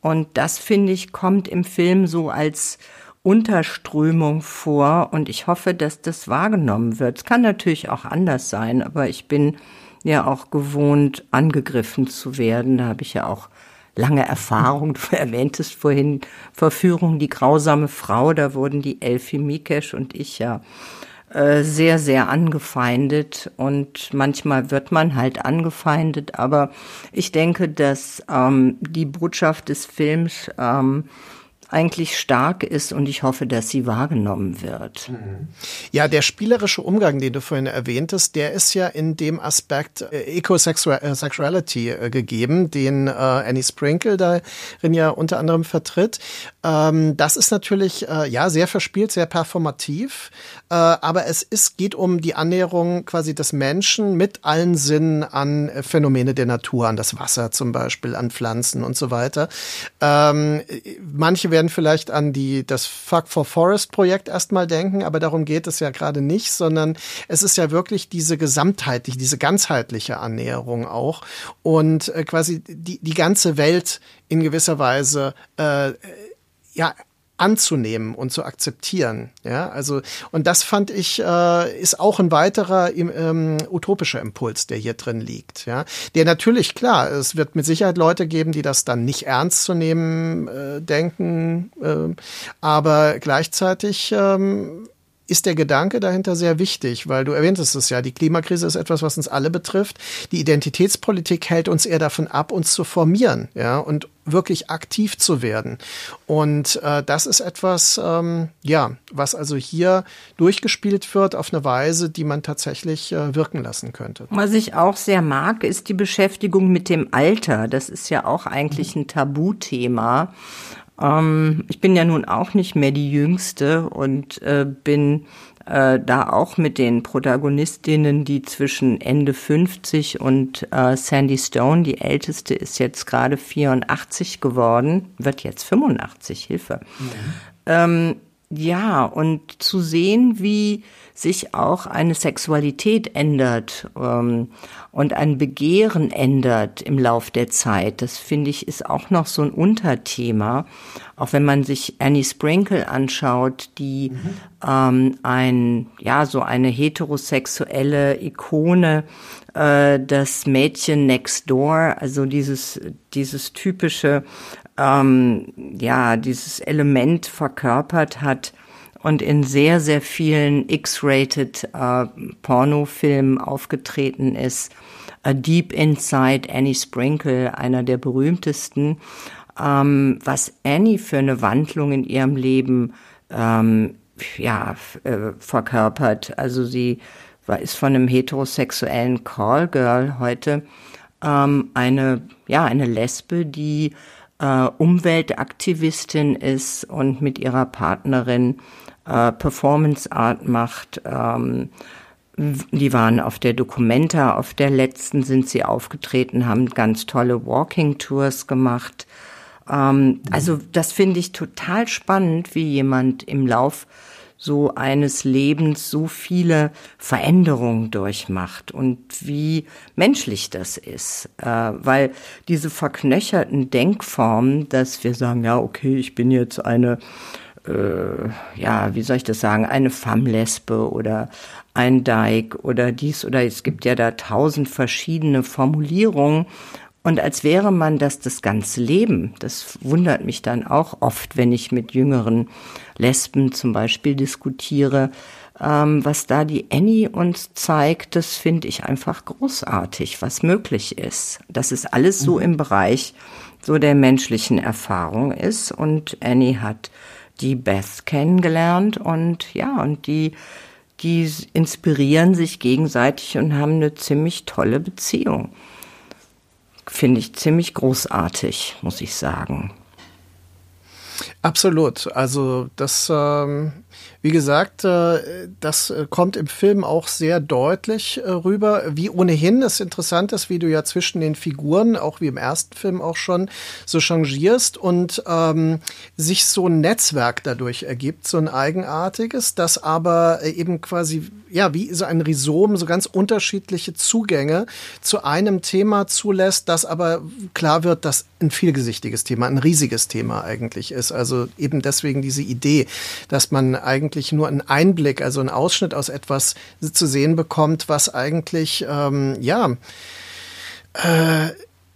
[SPEAKER 2] Und das, finde ich, kommt im Film so als Unterströmung vor und ich hoffe, dass das wahrgenommen wird. Es kann natürlich auch anders sein, aber ich bin ja auch gewohnt, angegriffen zu werden. Da habe ich ja auch lange Erfahrung. Du erwähntest vorhin Verführung, die grausame Frau. Da wurden die Elfie Mikesh und ich ja äh, sehr, sehr angefeindet und manchmal wird man halt angefeindet, aber ich denke, dass ähm, die Botschaft des Films ähm, eigentlich stark ist und ich hoffe, dass sie wahrgenommen wird. Mhm.
[SPEAKER 1] Ja, der spielerische Umgang, den du vorhin erwähntest, der ist ja in dem Aspekt äh, Ecosexuality äh, gegeben, den äh, Annie Sprinkle darin ja unter anderem vertritt. Ähm, das ist natürlich äh, ja sehr verspielt, sehr performativ, äh, aber es ist, geht um die Annäherung quasi des Menschen mit allen Sinnen an äh, Phänomene der Natur, an das Wasser zum Beispiel, an Pflanzen und so weiter. Ähm, manche werden werden vielleicht an die, das Fuck for Forest Projekt erstmal denken, aber darum geht es ja gerade nicht, sondern es ist ja wirklich diese gesamtheitliche, diese ganzheitliche Annäherung auch und äh, quasi die, die ganze Welt in gewisser Weise äh, ja anzunehmen und zu akzeptieren. Ja, also und das fand ich äh, ist auch ein weiterer ähm, utopischer Impuls, der hier drin liegt. Ja, der natürlich klar, es wird mit Sicherheit Leute geben, die das dann nicht ernst zu nehmen äh, denken, äh, aber gleichzeitig ähm, ist der Gedanke dahinter sehr wichtig, weil du erwähntest es ja, die Klimakrise ist etwas, was uns alle betrifft. Die Identitätspolitik hält uns eher davon ab, uns zu formieren, ja, und wirklich aktiv zu werden. Und äh, das ist etwas, ähm, ja, was also hier durchgespielt wird auf eine Weise, die man tatsächlich äh, wirken lassen könnte.
[SPEAKER 2] Was ich auch sehr mag, ist die Beschäftigung mit dem Alter. Das ist ja auch eigentlich ein Tabuthema. Ähm, ich bin ja nun auch nicht mehr die Jüngste und äh, bin äh, da auch mit den Protagonistinnen, die zwischen Ende 50 und äh, Sandy Stone, die älteste, ist jetzt gerade 84 geworden, wird jetzt 85, Hilfe. Mhm. Ähm, ja, und zu sehen, wie sich auch eine Sexualität ändert ähm, und ein Begehren ändert im Lauf der Zeit. Das finde ich ist auch noch so ein Unterthema. Auch wenn man sich Annie Sprinkle anschaut, die mhm. ähm, ein ja so eine heterosexuelle Ikone, äh, das Mädchen Next Door, also dieses dieses typische ähm, ja dieses Element verkörpert hat und in sehr, sehr vielen X-rated äh, Pornofilmen aufgetreten ist. A Deep Inside Annie Sprinkle, einer der berühmtesten. Ähm, was Annie für eine Wandlung in ihrem Leben ähm, ja, äh, verkörpert. Also sie war, ist von einem heterosexuellen Callgirl heute ähm, eine, ja, eine Lesbe, die äh, Umweltaktivistin ist und mit ihrer Partnerin äh, Performance Art macht. Ähm, die waren auf der Documenta, auf der letzten sind sie aufgetreten, haben ganz tolle Walking Tours gemacht. Ähm, also das finde ich total spannend, wie jemand im Lauf so eines Lebens so viele Veränderungen durchmacht und wie menschlich das ist. Äh, weil diese verknöcherten Denkformen, dass wir sagen, ja, okay, ich bin jetzt eine äh, ja, wie soll ich das sagen, eine Femme-Lesbe oder ein Dyke oder dies oder es gibt ja da tausend verschiedene Formulierungen Und als wäre man das das ganze Leben. Das wundert mich dann auch oft, wenn ich mit jüngeren Lesben zum Beispiel diskutiere. Ähm, was da die Annie uns zeigt, das finde ich einfach großartig, was möglich ist. Das ist alles so mhm. im Bereich so der menschlichen Erfahrung ist. Und Annie hat die Beth kennengelernt und ja, und die, die inspirieren sich gegenseitig und haben eine ziemlich tolle Beziehung. Finde ich ziemlich großartig, muss ich sagen.
[SPEAKER 1] Absolut. Also das ähm, wie gesagt, äh, das äh, kommt im Film auch sehr deutlich äh, rüber, wie ohnehin es interessant ist, wie du ja zwischen den Figuren, auch wie im ersten Film auch schon, so changierst und ähm, sich so ein Netzwerk dadurch ergibt, so ein eigenartiges, das aber eben quasi, ja, wie so ein Rhizom, so ganz unterschiedliche Zugänge zu einem Thema zulässt, das aber klar wird, dass ein vielgesichtiges Thema, ein riesiges Thema eigentlich ist. Also eben deswegen diese Idee, dass man eigentlich nur einen Einblick, also einen Ausschnitt aus etwas zu sehen bekommt, was eigentlich, ähm, ja, äh,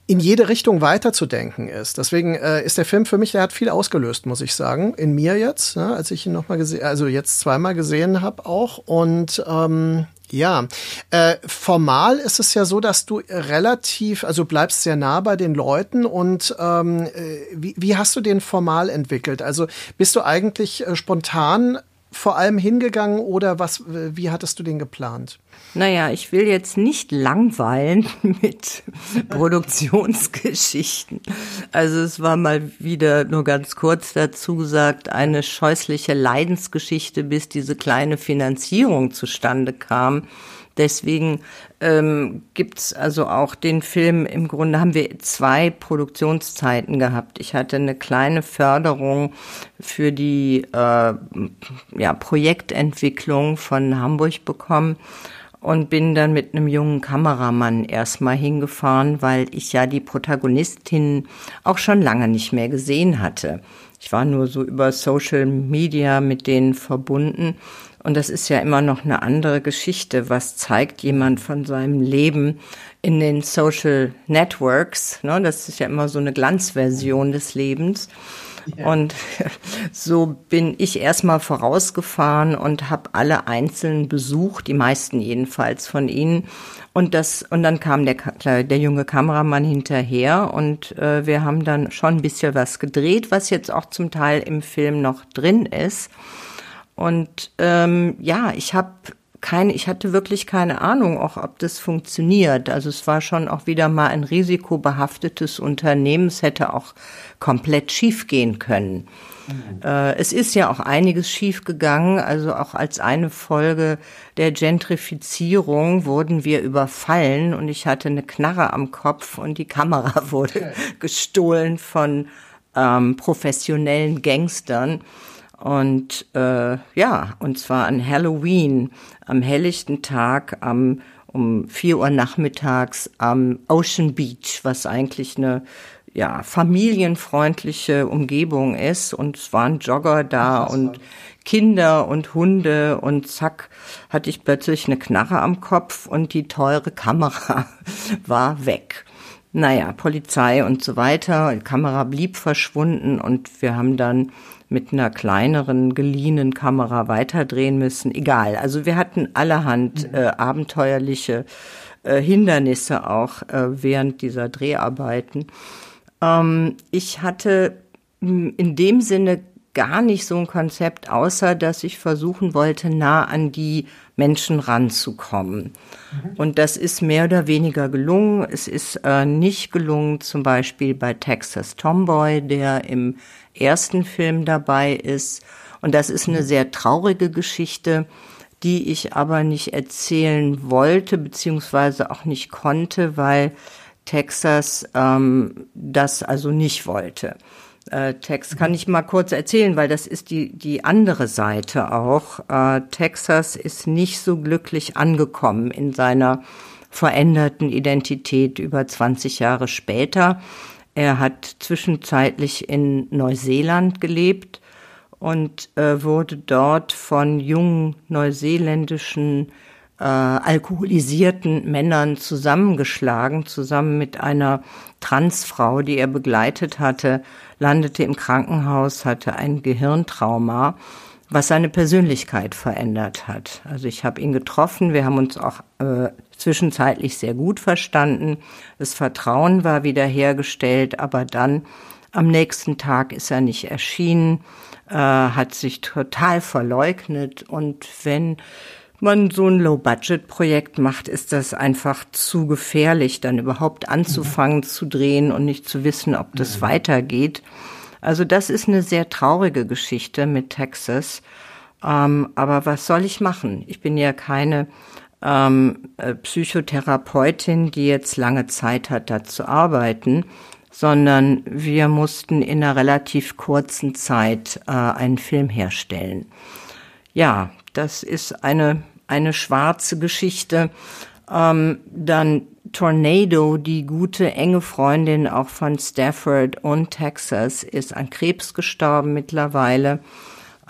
[SPEAKER 1] in jede Richtung weiterzudenken ist. Deswegen äh, ist der Film für mich, der hat viel ausgelöst, muss ich sagen, in mir jetzt, ne, als ich ihn nochmal gesehen, also jetzt zweimal gesehen habe auch. Und ähm, ja, äh, formal ist es ja so, dass du relativ, also bleibst sehr nah bei den Leuten und ähm, äh, wie, wie hast du den formal entwickelt? Also bist du eigentlich äh, spontan vor allem hingegangen oder was, wie hattest du den geplant?
[SPEAKER 2] Naja, ich will jetzt nicht langweilen mit Produktionsgeschichten. Also es war mal wieder nur ganz kurz dazu gesagt, eine scheußliche Leidensgeschichte, bis diese kleine Finanzierung zustande kam. Deswegen ähm, gibt also auch den Film, im Grunde haben wir zwei Produktionszeiten gehabt. Ich hatte eine kleine Förderung für die äh, ja, Projektentwicklung von Hamburg bekommen und bin dann mit einem jungen Kameramann erstmal hingefahren, weil ich ja die Protagonistin auch schon lange nicht mehr gesehen hatte. Ich war nur so über Social Media mit denen verbunden und das ist ja immer noch eine andere Geschichte. Was zeigt jemand von seinem Leben in den Social Networks? Ne? Das ist ja immer so eine Glanzversion des Lebens. Ja. Und so bin ich erstmal vorausgefahren und habe alle einzeln besucht, die meisten jedenfalls von ihnen. Und das und dann kam der, der junge Kameramann hinterher und äh, wir haben dann schon ein bisschen was gedreht, was jetzt auch zum Teil im Film noch drin ist. Und ähm, ja, ich habe keine, ich hatte wirklich keine Ahnung, auch ob das funktioniert. Also es war schon auch wieder mal ein risikobehaftetes Unternehmen. Es hätte auch komplett schief gehen können. Mhm. Äh, es ist ja auch einiges schief gegangen. Also auch als eine Folge der Gentrifizierung wurden wir überfallen und ich hatte eine Knarre am Kopf und die Kamera wurde gestohlen von ähm, professionellen Gangstern. Und äh, ja, und zwar an Halloween, am helllichten Tag, am um vier Uhr nachmittags am Ocean Beach, was eigentlich eine ja, familienfreundliche Umgebung ist. Und es waren Jogger da und Kinder und Hunde und zack, hatte ich plötzlich eine Knarre am Kopf und die teure Kamera war weg. Naja, Polizei und so weiter. Die Kamera blieb verschwunden und wir haben dann mit einer kleineren geliehenen Kamera weiterdrehen müssen. Egal. Also wir hatten allerhand mhm. äh, abenteuerliche äh, Hindernisse auch äh, während dieser Dreharbeiten. Ähm, ich hatte in dem Sinne gar nicht so ein Konzept, außer dass ich versuchen wollte, nah an die Menschen ranzukommen. Mhm. Und das ist mehr oder weniger gelungen. Es ist äh, nicht gelungen, zum Beispiel bei Texas Tomboy, der im ersten Film dabei ist. Und das ist eine sehr traurige Geschichte, die ich aber nicht erzählen wollte, beziehungsweise auch nicht konnte, weil Texas ähm, das also nicht wollte. Äh, Tex kann ich mal kurz erzählen, weil das ist die, die andere Seite auch. Äh, Texas ist nicht so glücklich angekommen in seiner veränderten Identität über 20 Jahre später. Er hat zwischenzeitlich in Neuseeland gelebt und äh, wurde dort von jungen neuseeländischen äh, alkoholisierten Männern zusammengeschlagen, zusammen mit einer Transfrau, die er begleitet hatte, landete im Krankenhaus, hatte ein Gehirntrauma, was seine Persönlichkeit verändert hat. Also ich habe ihn getroffen, wir haben uns auch äh, zwischenzeitlich sehr gut verstanden. Das Vertrauen war wiederhergestellt, aber dann am nächsten Tag ist er nicht erschienen, äh, hat sich total verleugnet und wenn man so ein Low-Budget-Projekt macht, ist das einfach zu gefährlich, dann überhaupt anzufangen mhm. zu drehen und nicht zu wissen, ob das mhm. weitergeht. Also das ist eine sehr traurige Geschichte mit Texas. Ähm, aber was soll ich machen? Ich bin ja keine ähm, äh, Psychotherapeutin, die jetzt lange Zeit hat, da zu arbeiten, sondern wir mussten in einer relativ kurzen Zeit äh, einen Film herstellen. Ja, das ist eine, eine schwarze Geschichte. Ähm, dann Tornado, die gute, enge Freundin auch von Stafford und Texas, ist an Krebs gestorben mittlerweile.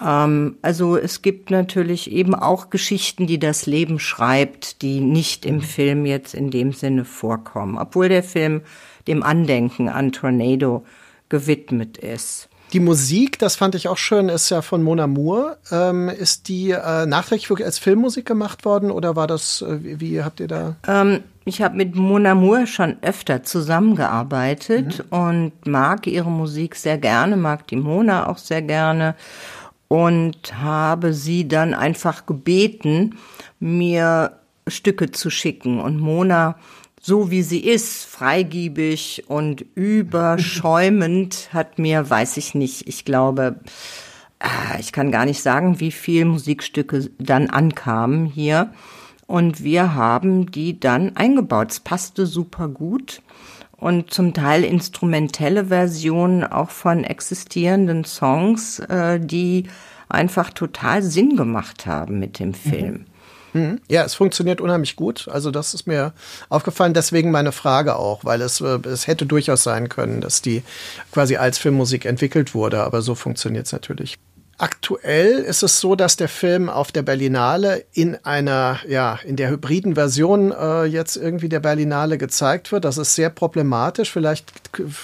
[SPEAKER 2] Ähm, also es gibt natürlich eben auch Geschichten, die das Leben schreibt, die nicht im Film jetzt in dem Sinne vorkommen, obwohl der Film dem Andenken an Tornado gewidmet ist.
[SPEAKER 1] Die Musik, das fand ich auch schön, ist ja von Mona Moore. Ähm, ist die äh, nachträglich wirklich als Filmmusik gemacht worden oder war das, äh, wie, wie, habt ihr da?
[SPEAKER 2] Ähm, ich habe mit Mona Moore schon öfter zusammengearbeitet mhm. und mag ihre Musik sehr gerne, mag die Mona auch sehr gerne und habe sie dann einfach gebeten, mir Stücke zu schicken. Und Mona so wie sie ist, freigiebig und überschäumend, hat mir, weiß ich nicht, ich glaube, äh, ich kann gar nicht sagen, wie viel Musikstücke dann ankamen hier. Und wir haben die dann eingebaut. Es passte super gut. Und zum Teil instrumentelle Versionen auch von existierenden Songs, äh, die einfach total Sinn gemacht haben mit dem Film. Mhm.
[SPEAKER 1] Mhm. Ja, es funktioniert unheimlich gut. Also das ist mir aufgefallen. Deswegen meine Frage auch, weil es, äh, es hätte durchaus sein können, dass die quasi als Filmmusik entwickelt wurde. Aber so funktioniert es natürlich. Aktuell ist es so, dass der Film auf der Berlinale in einer, ja, in der hybriden Version äh, jetzt irgendwie der Berlinale gezeigt wird. Das ist sehr problematisch. Vielleicht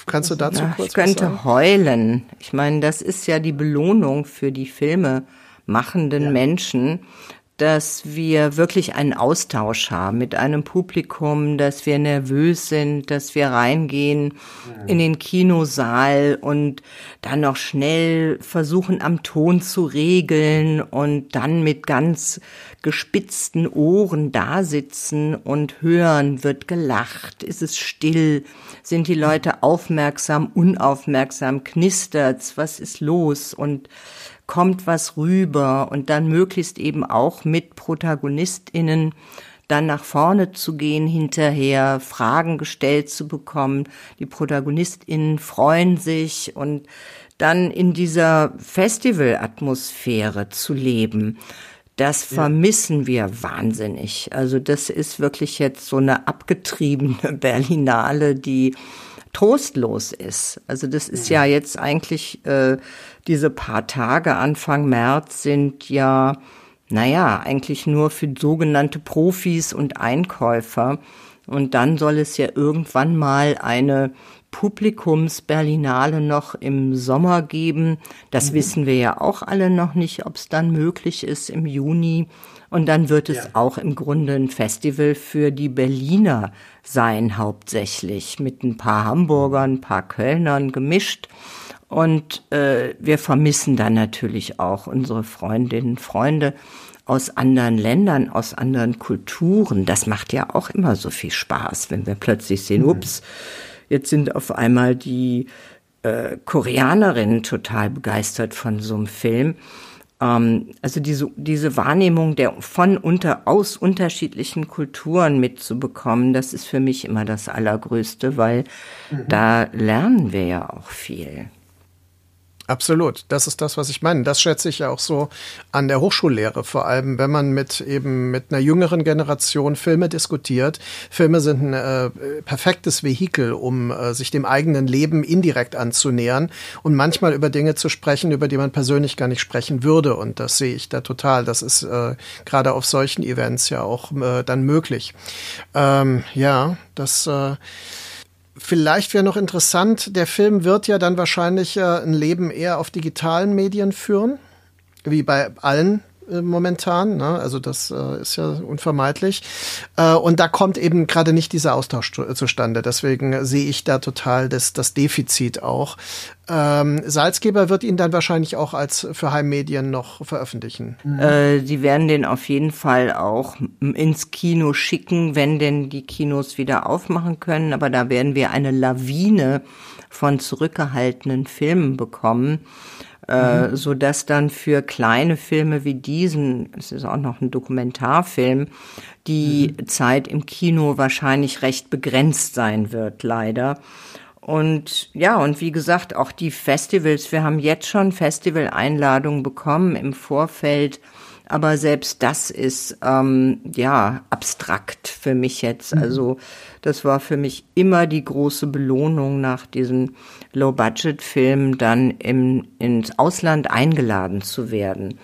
[SPEAKER 1] kannst du dazu ja, kurz
[SPEAKER 2] ich könnte was sagen? heulen. Ich meine, das ist ja die Belohnung für die Filme machenden ja. Menschen, dass wir wirklich einen Austausch haben mit einem Publikum, dass wir nervös sind, dass wir reingehen in den Kinosaal und dann noch schnell versuchen am Ton zu regeln und dann mit ganz gespitzten Ohren da sitzen und hören, wird gelacht, ist es still, sind die Leute aufmerksam, unaufmerksam, knistert's, was ist los? Und kommt was rüber und dann möglichst eben auch mit ProtagonistInnen dann nach vorne zu gehen hinterher, Fragen gestellt zu bekommen. Die ProtagonistInnen freuen sich und dann in dieser Festivalatmosphäre zu leben. Das vermissen ja. wir wahnsinnig. Also das ist wirklich jetzt so eine abgetriebene Berlinale, die trostlos ist. Also das ist ja jetzt eigentlich, äh, diese paar Tage Anfang März sind ja, naja, eigentlich nur für sogenannte Profis und Einkäufer. Und dann soll es ja irgendwann mal eine Publikumsberlinale noch im Sommer geben. Das mhm. wissen wir ja auch alle noch nicht, ob es dann möglich ist im Juni. Und dann wird es ja. auch im Grunde ein Festival für die Berliner sein, hauptsächlich, mit ein paar Hamburgern, ein paar Kölnern gemischt. Und äh, wir vermissen dann natürlich auch unsere Freundinnen und Freunde aus anderen Ländern, aus anderen Kulturen. Das macht ja auch immer so viel Spaß, wenn wir plötzlich sehen, mhm. ups, jetzt sind auf einmal die äh, Koreanerinnen total begeistert von so einem Film. Ähm, also diese, diese Wahrnehmung der von unter, aus unterschiedlichen Kulturen mitzubekommen, das ist für mich immer das Allergrößte, weil mhm. da lernen wir ja auch viel.
[SPEAKER 1] Absolut, das ist das, was ich meine. Das schätze ich ja auch so an der Hochschullehre, vor allem wenn man mit eben mit einer jüngeren Generation Filme diskutiert. Filme sind ein äh, perfektes Vehikel, um äh, sich dem eigenen Leben indirekt anzunähern und manchmal über Dinge zu sprechen, über die man persönlich gar nicht sprechen würde. Und das sehe ich da total. Das ist äh, gerade auf solchen Events ja auch äh, dann möglich. Ähm, ja, das äh, Vielleicht wäre noch interessant, der Film wird ja dann wahrscheinlich äh, ein Leben eher auf digitalen Medien führen, wie bei allen äh, momentan. Ne? Also das äh, ist ja unvermeidlich. Äh, und da kommt eben gerade nicht dieser Austausch zu, zustande. Deswegen sehe ich da total das, das Defizit auch. Ähm, Salzgeber wird ihn dann wahrscheinlich auch als für Heimmedien noch veröffentlichen.
[SPEAKER 2] Äh, die werden den auf jeden Fall auch ins Kino schicken, wenn denn die Kinos wieder aufmachen können. Aber da werden wir eine Lawine von zurückgehaltenen Filmen bekommen äh, mhm. so dass dann für kleine Filme wie diesen, es ist auch noch ein Dokumentarfilm, die mhm. Zeit im Kino wahrscheinlich recht begrenzt sein wird, leider. Und ja, und wie gesagt, auch die Festivals, wir haben jetzt schon Festival-Einladungen bekommen im Vorfeld aber selbst das ist ähm, ja abstrakt für mich jetzt. Mhm. Also das war für mich immer die große Belohnung nach diesem Low-Budget-Film, dann im, ins Ausland eingeladen zu werden.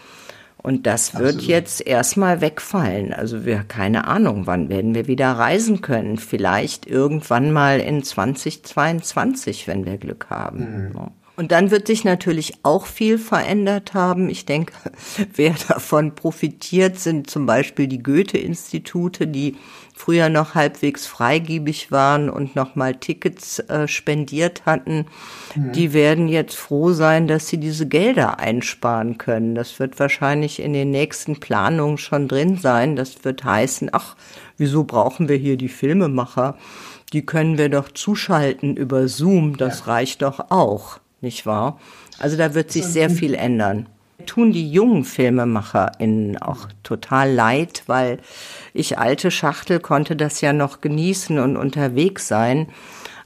[SPEAKER 2] Und das wird Absolut. jetzt erstmal wegfallen. Also wir, keine Ahnung, wann werden wir wieder reisen können? Vielleicht irgendwann mal in 2022, wenn wir Glück haben. Mhm. Und dann wird sich natürlich auch viel verändert haben. Ich denke, wer davon profitiert, sind zum Beispiel die Goethe-Institute, die früher noch halbwegs freigebig waren und nochmal Tickets äh, spendiert hatten. Mhm. Die werden jetzt froh sein, dass sie diese Gelder einsparen können. Das wird wahrscheinlich in den nächsten Planungen schon drin sein. Das wird heißen, ach, wieso brauchen wir hier die Filmemacher? Die können wir doch zuschalten über Zoom, das ja. reicht doch auch nicht wahr? Also da wird sich sehr viel ändern. Tun die jungen FilmemacherInnen auch total leid, weil ich alte Schachtel konnte das ja noch genießen und unterwegs sein.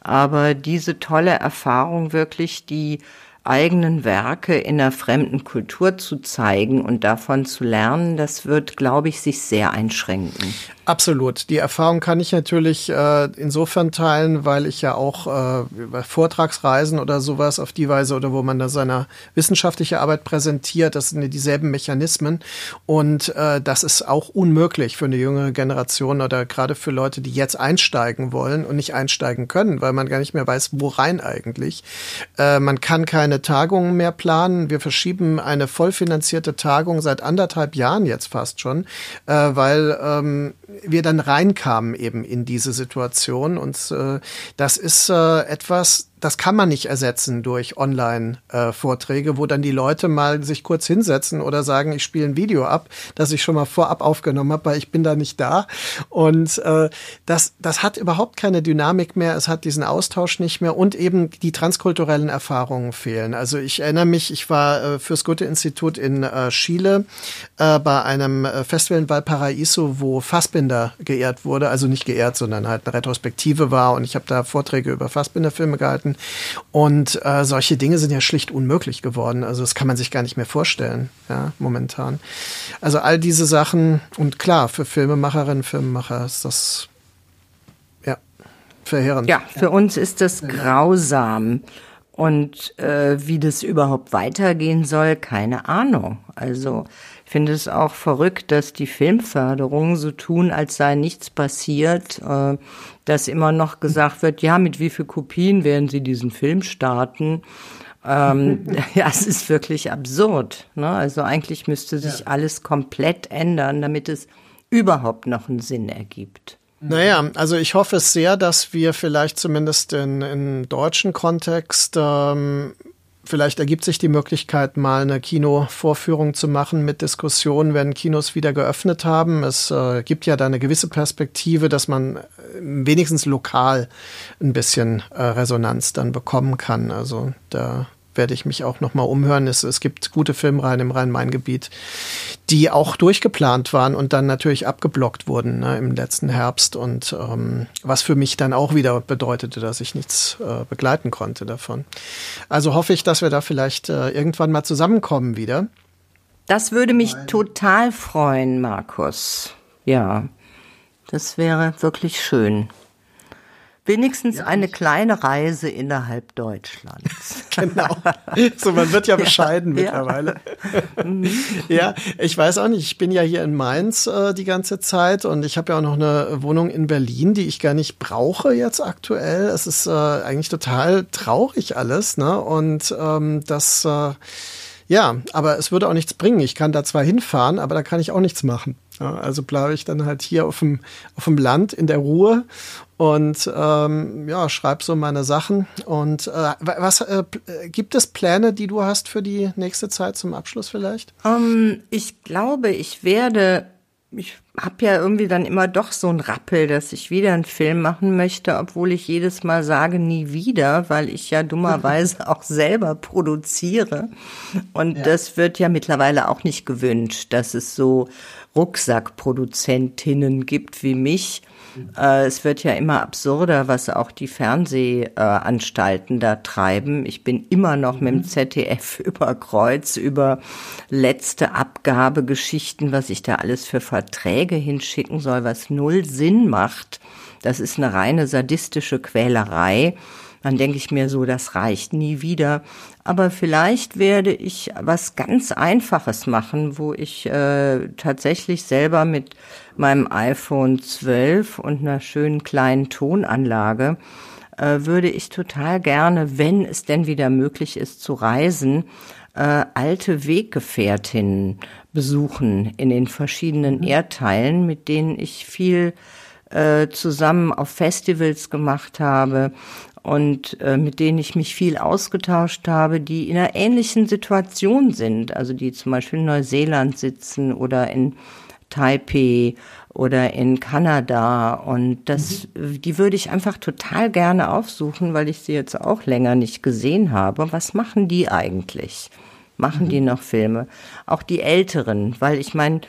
[SPEAKER 2] Aber diese tolle Erfahrung wirklich, die eigenen Werke in einer fremden Kultur zu zeigen und davon zu lernen, das wird, glaube ich, sich sehr einschränken.
[SPEAKER 1] Absolut. Die Erfahrung kann ich natürlich äh, insofern teilen, weil ich ja auch äh, über Vortragsreisen oder sowas auf die Weise oder wo man da seine wissenschaftliche Arbeit präsentiert, das sind dieselben Mechanismen. Und äh, das ist auch unmöglich für eine jüngere Generation oder gerade für Leute, die jetzt einsteigen wollen und nicht einsteigen können, weil man gar nicht mehr weiß, wo rein eigentlich. Äh, man kann keine Tagungen mehr planen. Wir verschieben eine vollfinanzierte Tagung seit anderthalb Jahren jetzt fast schon, äh, weil ähm, wir dann reinkamen eben in diese Situation. Und äh, das ist äh, etwas, das kann man nicht ersetzen durch Online-Vorträge, wo dann die Leute mal sich kurz hinsetzen oder sagen, ich spiele ein Video ab, das ich schon mal vorab aufgenommen habe, weil ich bin da nicht da. Und äh, das, das hat überhaupt keine Dynamik mehr, es hat diesen Austausch nicht mehr und eben die transkulturellen Erfahrungen fehlen. Also ich erinnere mich, ich war äh, fürs Goethe-Institut in äh, Chile äh, bei einem äh, Festival in Valparaiso, wo Fassbinder geehrt wurde, also nicht geehrt, sondern halt eine Retrospektive war und ich habe da Vorträge über Fassbinder-Filme gehalten Möglichkeiten. Und äh, solche Dinge sind ja schlicht unmöglich geworden. Also das kann man sich gar nicht mehr vorstellen, ja, momentan. Also all diese Sachen und klar, für Filmemacherinnen, Filmemacher ist das ja verheerend.
[SPEAKER 2] Ja, für uns ist das grausam. Und äh, wie das überhaupt weitergehen soll, keine Ahnung. Also ich finde es auch verrückt, dass die Filmförderung so tun, als sei nichts passiert, äh, dass immer noch gesagt wird, ja, mit wie viel Kopien werden Sie diesen Film starten? ähm, ja, es ist wirklich absurd. Ne? Also eigentlich müsste sich ja. alles komplett ändern, damit es überhaupt noch einen Sinn ergibt.
[SPEAKER 1] Naja, also ich hoffe es sehr, dass wir vielleicht zumindest in, in deutschen Kontext ähm, Vielleicht ergibt sich die Möglichkeit, mal eine Kinovorführung zu machen mit Diskussionen, wenn Kinos wieder geöffnet haben. Es äh, gibt ja da eine gewisse Perspektive, dass man äh, wenigstens lokal ein bisschen äh, Resonanz dann bekommen kann. Also da werde ich mich auch noch mal umhören. Es, es gibt gute Filmreihen im Rhein-Main-Gebiet, die auch durchgeplant waren und dann natürlich abgeblockt wurden ne, im letzten Herbst und ähm, was für mich dann auch wieder bedeutete, dass ich nichts äh, begleiten konnte davon. Also hoffe ich, dass wir da vielleicht äh, irgendwann mal zusammenkommen wieder.
[SPEAKER 2] Das würde mich Nein. total freuen, Markus. Ja, das wäre wirklich schön. Wenigstens ja, eine kleine Reise innerhalb Deutschlands.
[SPEAKER 1] genau. So, man wird ja bescheiden ja, mittlerweile. Ja. Mhm. ja, ich weiß auch nicht. Ich bin ja hier in Mainz äh, die ganze Zeit und ich habe ja auch noch eine Wohnung in Berlin, die ich gar nicht brauche jetzt aktuell. Es ist äh, eigentlich total traurig alles, ne? Und ähm, das äh, ja, aber es würde auch nichts bringen. Ich kann da zwar hinfahren, aber da kann ich auch nichts machen. Ja, also bleibe ich dann halt hier auf dem, auf dem Land in der Ruhe und ähm, ja, schreibe so meine Sachen. Und äh, was äh, gibt es Pläne, die du hast für die nächste Zeit zum Abschluss vielleicht?
[SPEAKER 2] Um, ähm, ich glaube, ich werde ich habe ja irgendwie dann immer doch so ein Rappel, dass ich wieder einen Film machen möchte, obwohl ich jedes Mal sage nie wieder, weil ich ja dummerweise auch selber produziere. Und ja. das wird ja mittlerweile auch nicht gewünscht, dass es so Rucksackproduzentinnen gibt wie mich, äh, es wird ja immer absurder, was auch die Fernsehanstalten da treiben. Ich bin immer noch mit dem mhm. ZDF über Kreuz, über letzte Abgabegeschichten, was ich da alles für Verträge hinschicken soll, was null Sinn macht. Das ist eine reine sadistische Quälerei. Dann denke ich mir so, das reicht nie wieder. Aber vielleicht werde ich was ganz Einfaches machen, wo ich äh, tatsächlich selber mit meinem iPhone 12 und einer schönen kleinen Tonanlage äh, würde ich total gerne, wenn es denn wieder möglich ist zu reisen, äh, alte Weggefährtinnen besuchen in den verschiedenen mhm. Erdteilen, mit denen ich viel äh, zusammen auf Festivals gemacht habe, und äh, mit denen ich mich viel ausgetauscht habe, die in einer ähnlichen Situation sind, also die zum Beispiel in Neuseeland sitzen oder in Taipei oder in Kanada und das, mhm. die würde ich einfach total gerne aufsuchen, weil ich sie jetzt auch länger nicht gesehen habe. Was machen die eigentlich? Machen mhm. die noch Filme? Auch die Älteren, weil ich meine,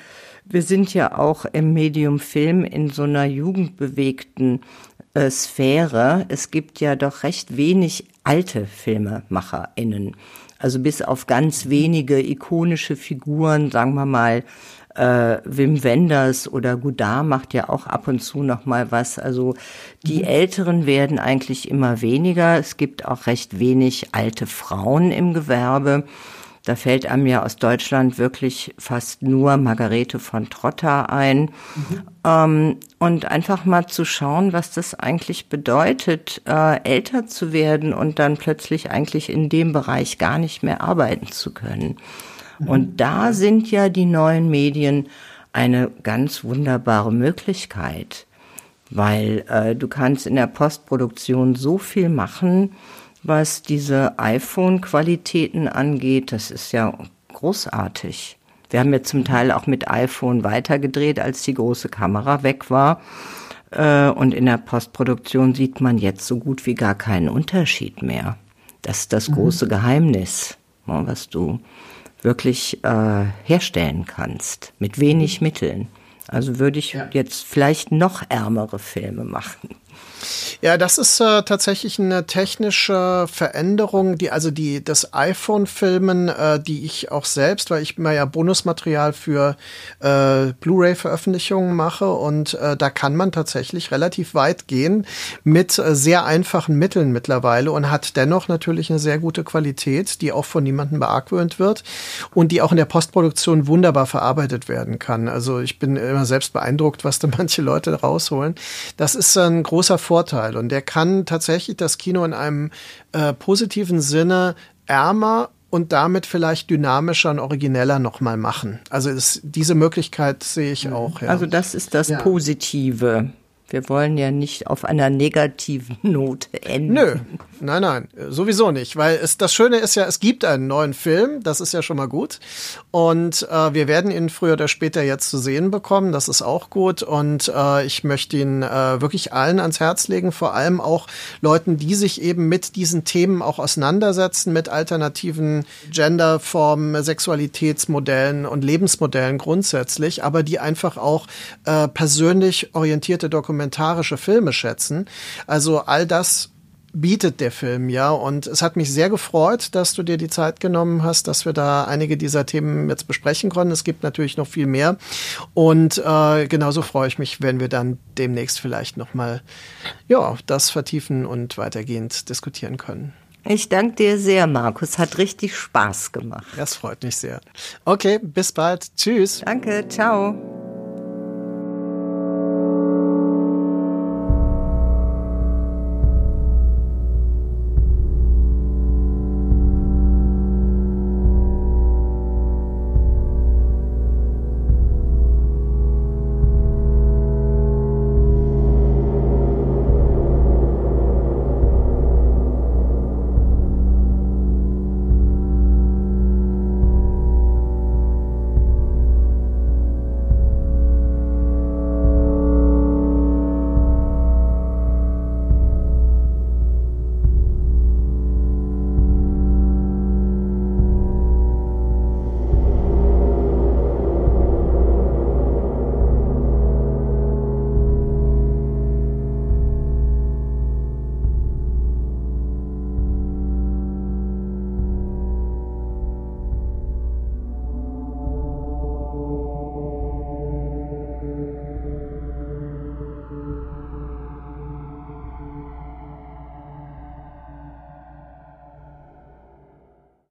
[SPEAKER 2] wir sind ja auch im Medium Film in so einer jugendbewegten äh, Sphäre. Es gibt ja doch recht wenig alte FilmemacherInnen. Also bis auf ganz wenige ikonische Figuren, sagen wir mal, äh, Wim Wenders oder Godard macht ja auch ab und zu noch mal was. Also die mhm. Älteren werden eigentlich immer weniger. Es gibt auch recht wenig alte Frauen im Gewerbe. Da fällt einem ja aus Deutschland wirklich fast nur Margarete von Trotta ein. Mhm. Ähm, und einfach mal zu schauen, was das eigentlich bedeutet, äh, älter zu werden und dann plötzlich eigentlich in dem Bereich gar nicht mehr arbeiten zu können. Und da sind ja die neuen Medien eine ganz wunderbare Möglichkeit, weil äh, du kannst in der Postproduktion so viel machen, was diese iPhone-Qualitäten angeht, das ist ja großartig. Wir haben ja zum Teil auch mit iPhone weitergedreht, als die große Kamera weg war. Äh, und in der Postproduktion sieht man jetzt so gut wie gar keinen Unterschied mehr. Das ist das mhm. große Geheimnis, was du wirklich äh, herstellen kannst, mit wenig Mitteln. Also würde ich ja. jetzt vielleicht noch ärmere Filme machen.
[SPEAKER 1] Ja, das ist äh, tatsächlich eine technische Veränderung, die also die das iPhone-Filmen, äh, die ich auch selbst, weil ich mir ja Bonusmaterial für äh, Blu-ray-Veröffentlichungen mache und äh, da kann man tatsächlich relativ weit gehen mit äh, sehr einfachen Mitteln mittlerweile und hat dennoch natürlich eine sehr gute Qualität, die auch von niemandem beargwöhnt wird und die auch in der Postproduktion wunderbar verarbeitet werden kann. Also ich bin immer selbst beeindruckt, was da manche Leute rausholen. Das ist ein großer Vorteil und der kann tatsächlich das Kino in einem äh, positiven Sinne ärmer und damit vielleicht dynamischer und origineller nochmal machen. Also es, diese Möglichkeit sehe ich auch.
[SPEAKER 2] Ja. Also das ist das ja. Positive Wir wollen ja nicht auf einer negativen Note enden.
[SPEAKER 1] Nö, nein, nein, sowieso nicht, weil es das Schöne ist ja, es gibt einen neuen Film, das ist ja schon mal gut und äh, wir werden ihn früher oder später jetzt zu sehen bekommen, das ist auch gut und äh, ich möchte ihn äh, wirklich allen ans Herz legen, vor allem auch Leuten, die sich eben mit diesen Themen auch auseinandersetzen, mit alternativen Genderformen, Sexualitätsmodellen und Lebensmodellen grundsätzlich, aber die einfach auch äh, persönlich orientierte Dokumente dokumentarische Filme schätzen. Also all das bietet der Film ja. Und es hat mich sehr gefreut, dass du dir die Zeit genommen hast, dass wir da einige dieser Themen jetzt besprechen konnten. Es gibt natürlich noch viel mehr. Und äh, genauso freue ich mich, wenn wir dann demnächst vielleicht nochmal ja, das vertiefen und weitergehend diskutieren können.
[SPEAKER 2] Ich danke dir sehr, Markus. Hat richtig Spaß gemacht.
[SPEAKER 1] Das freut mich sehr. Okay, bis bald. Tschüss.
[SPEAKER 2] Danke, ciao.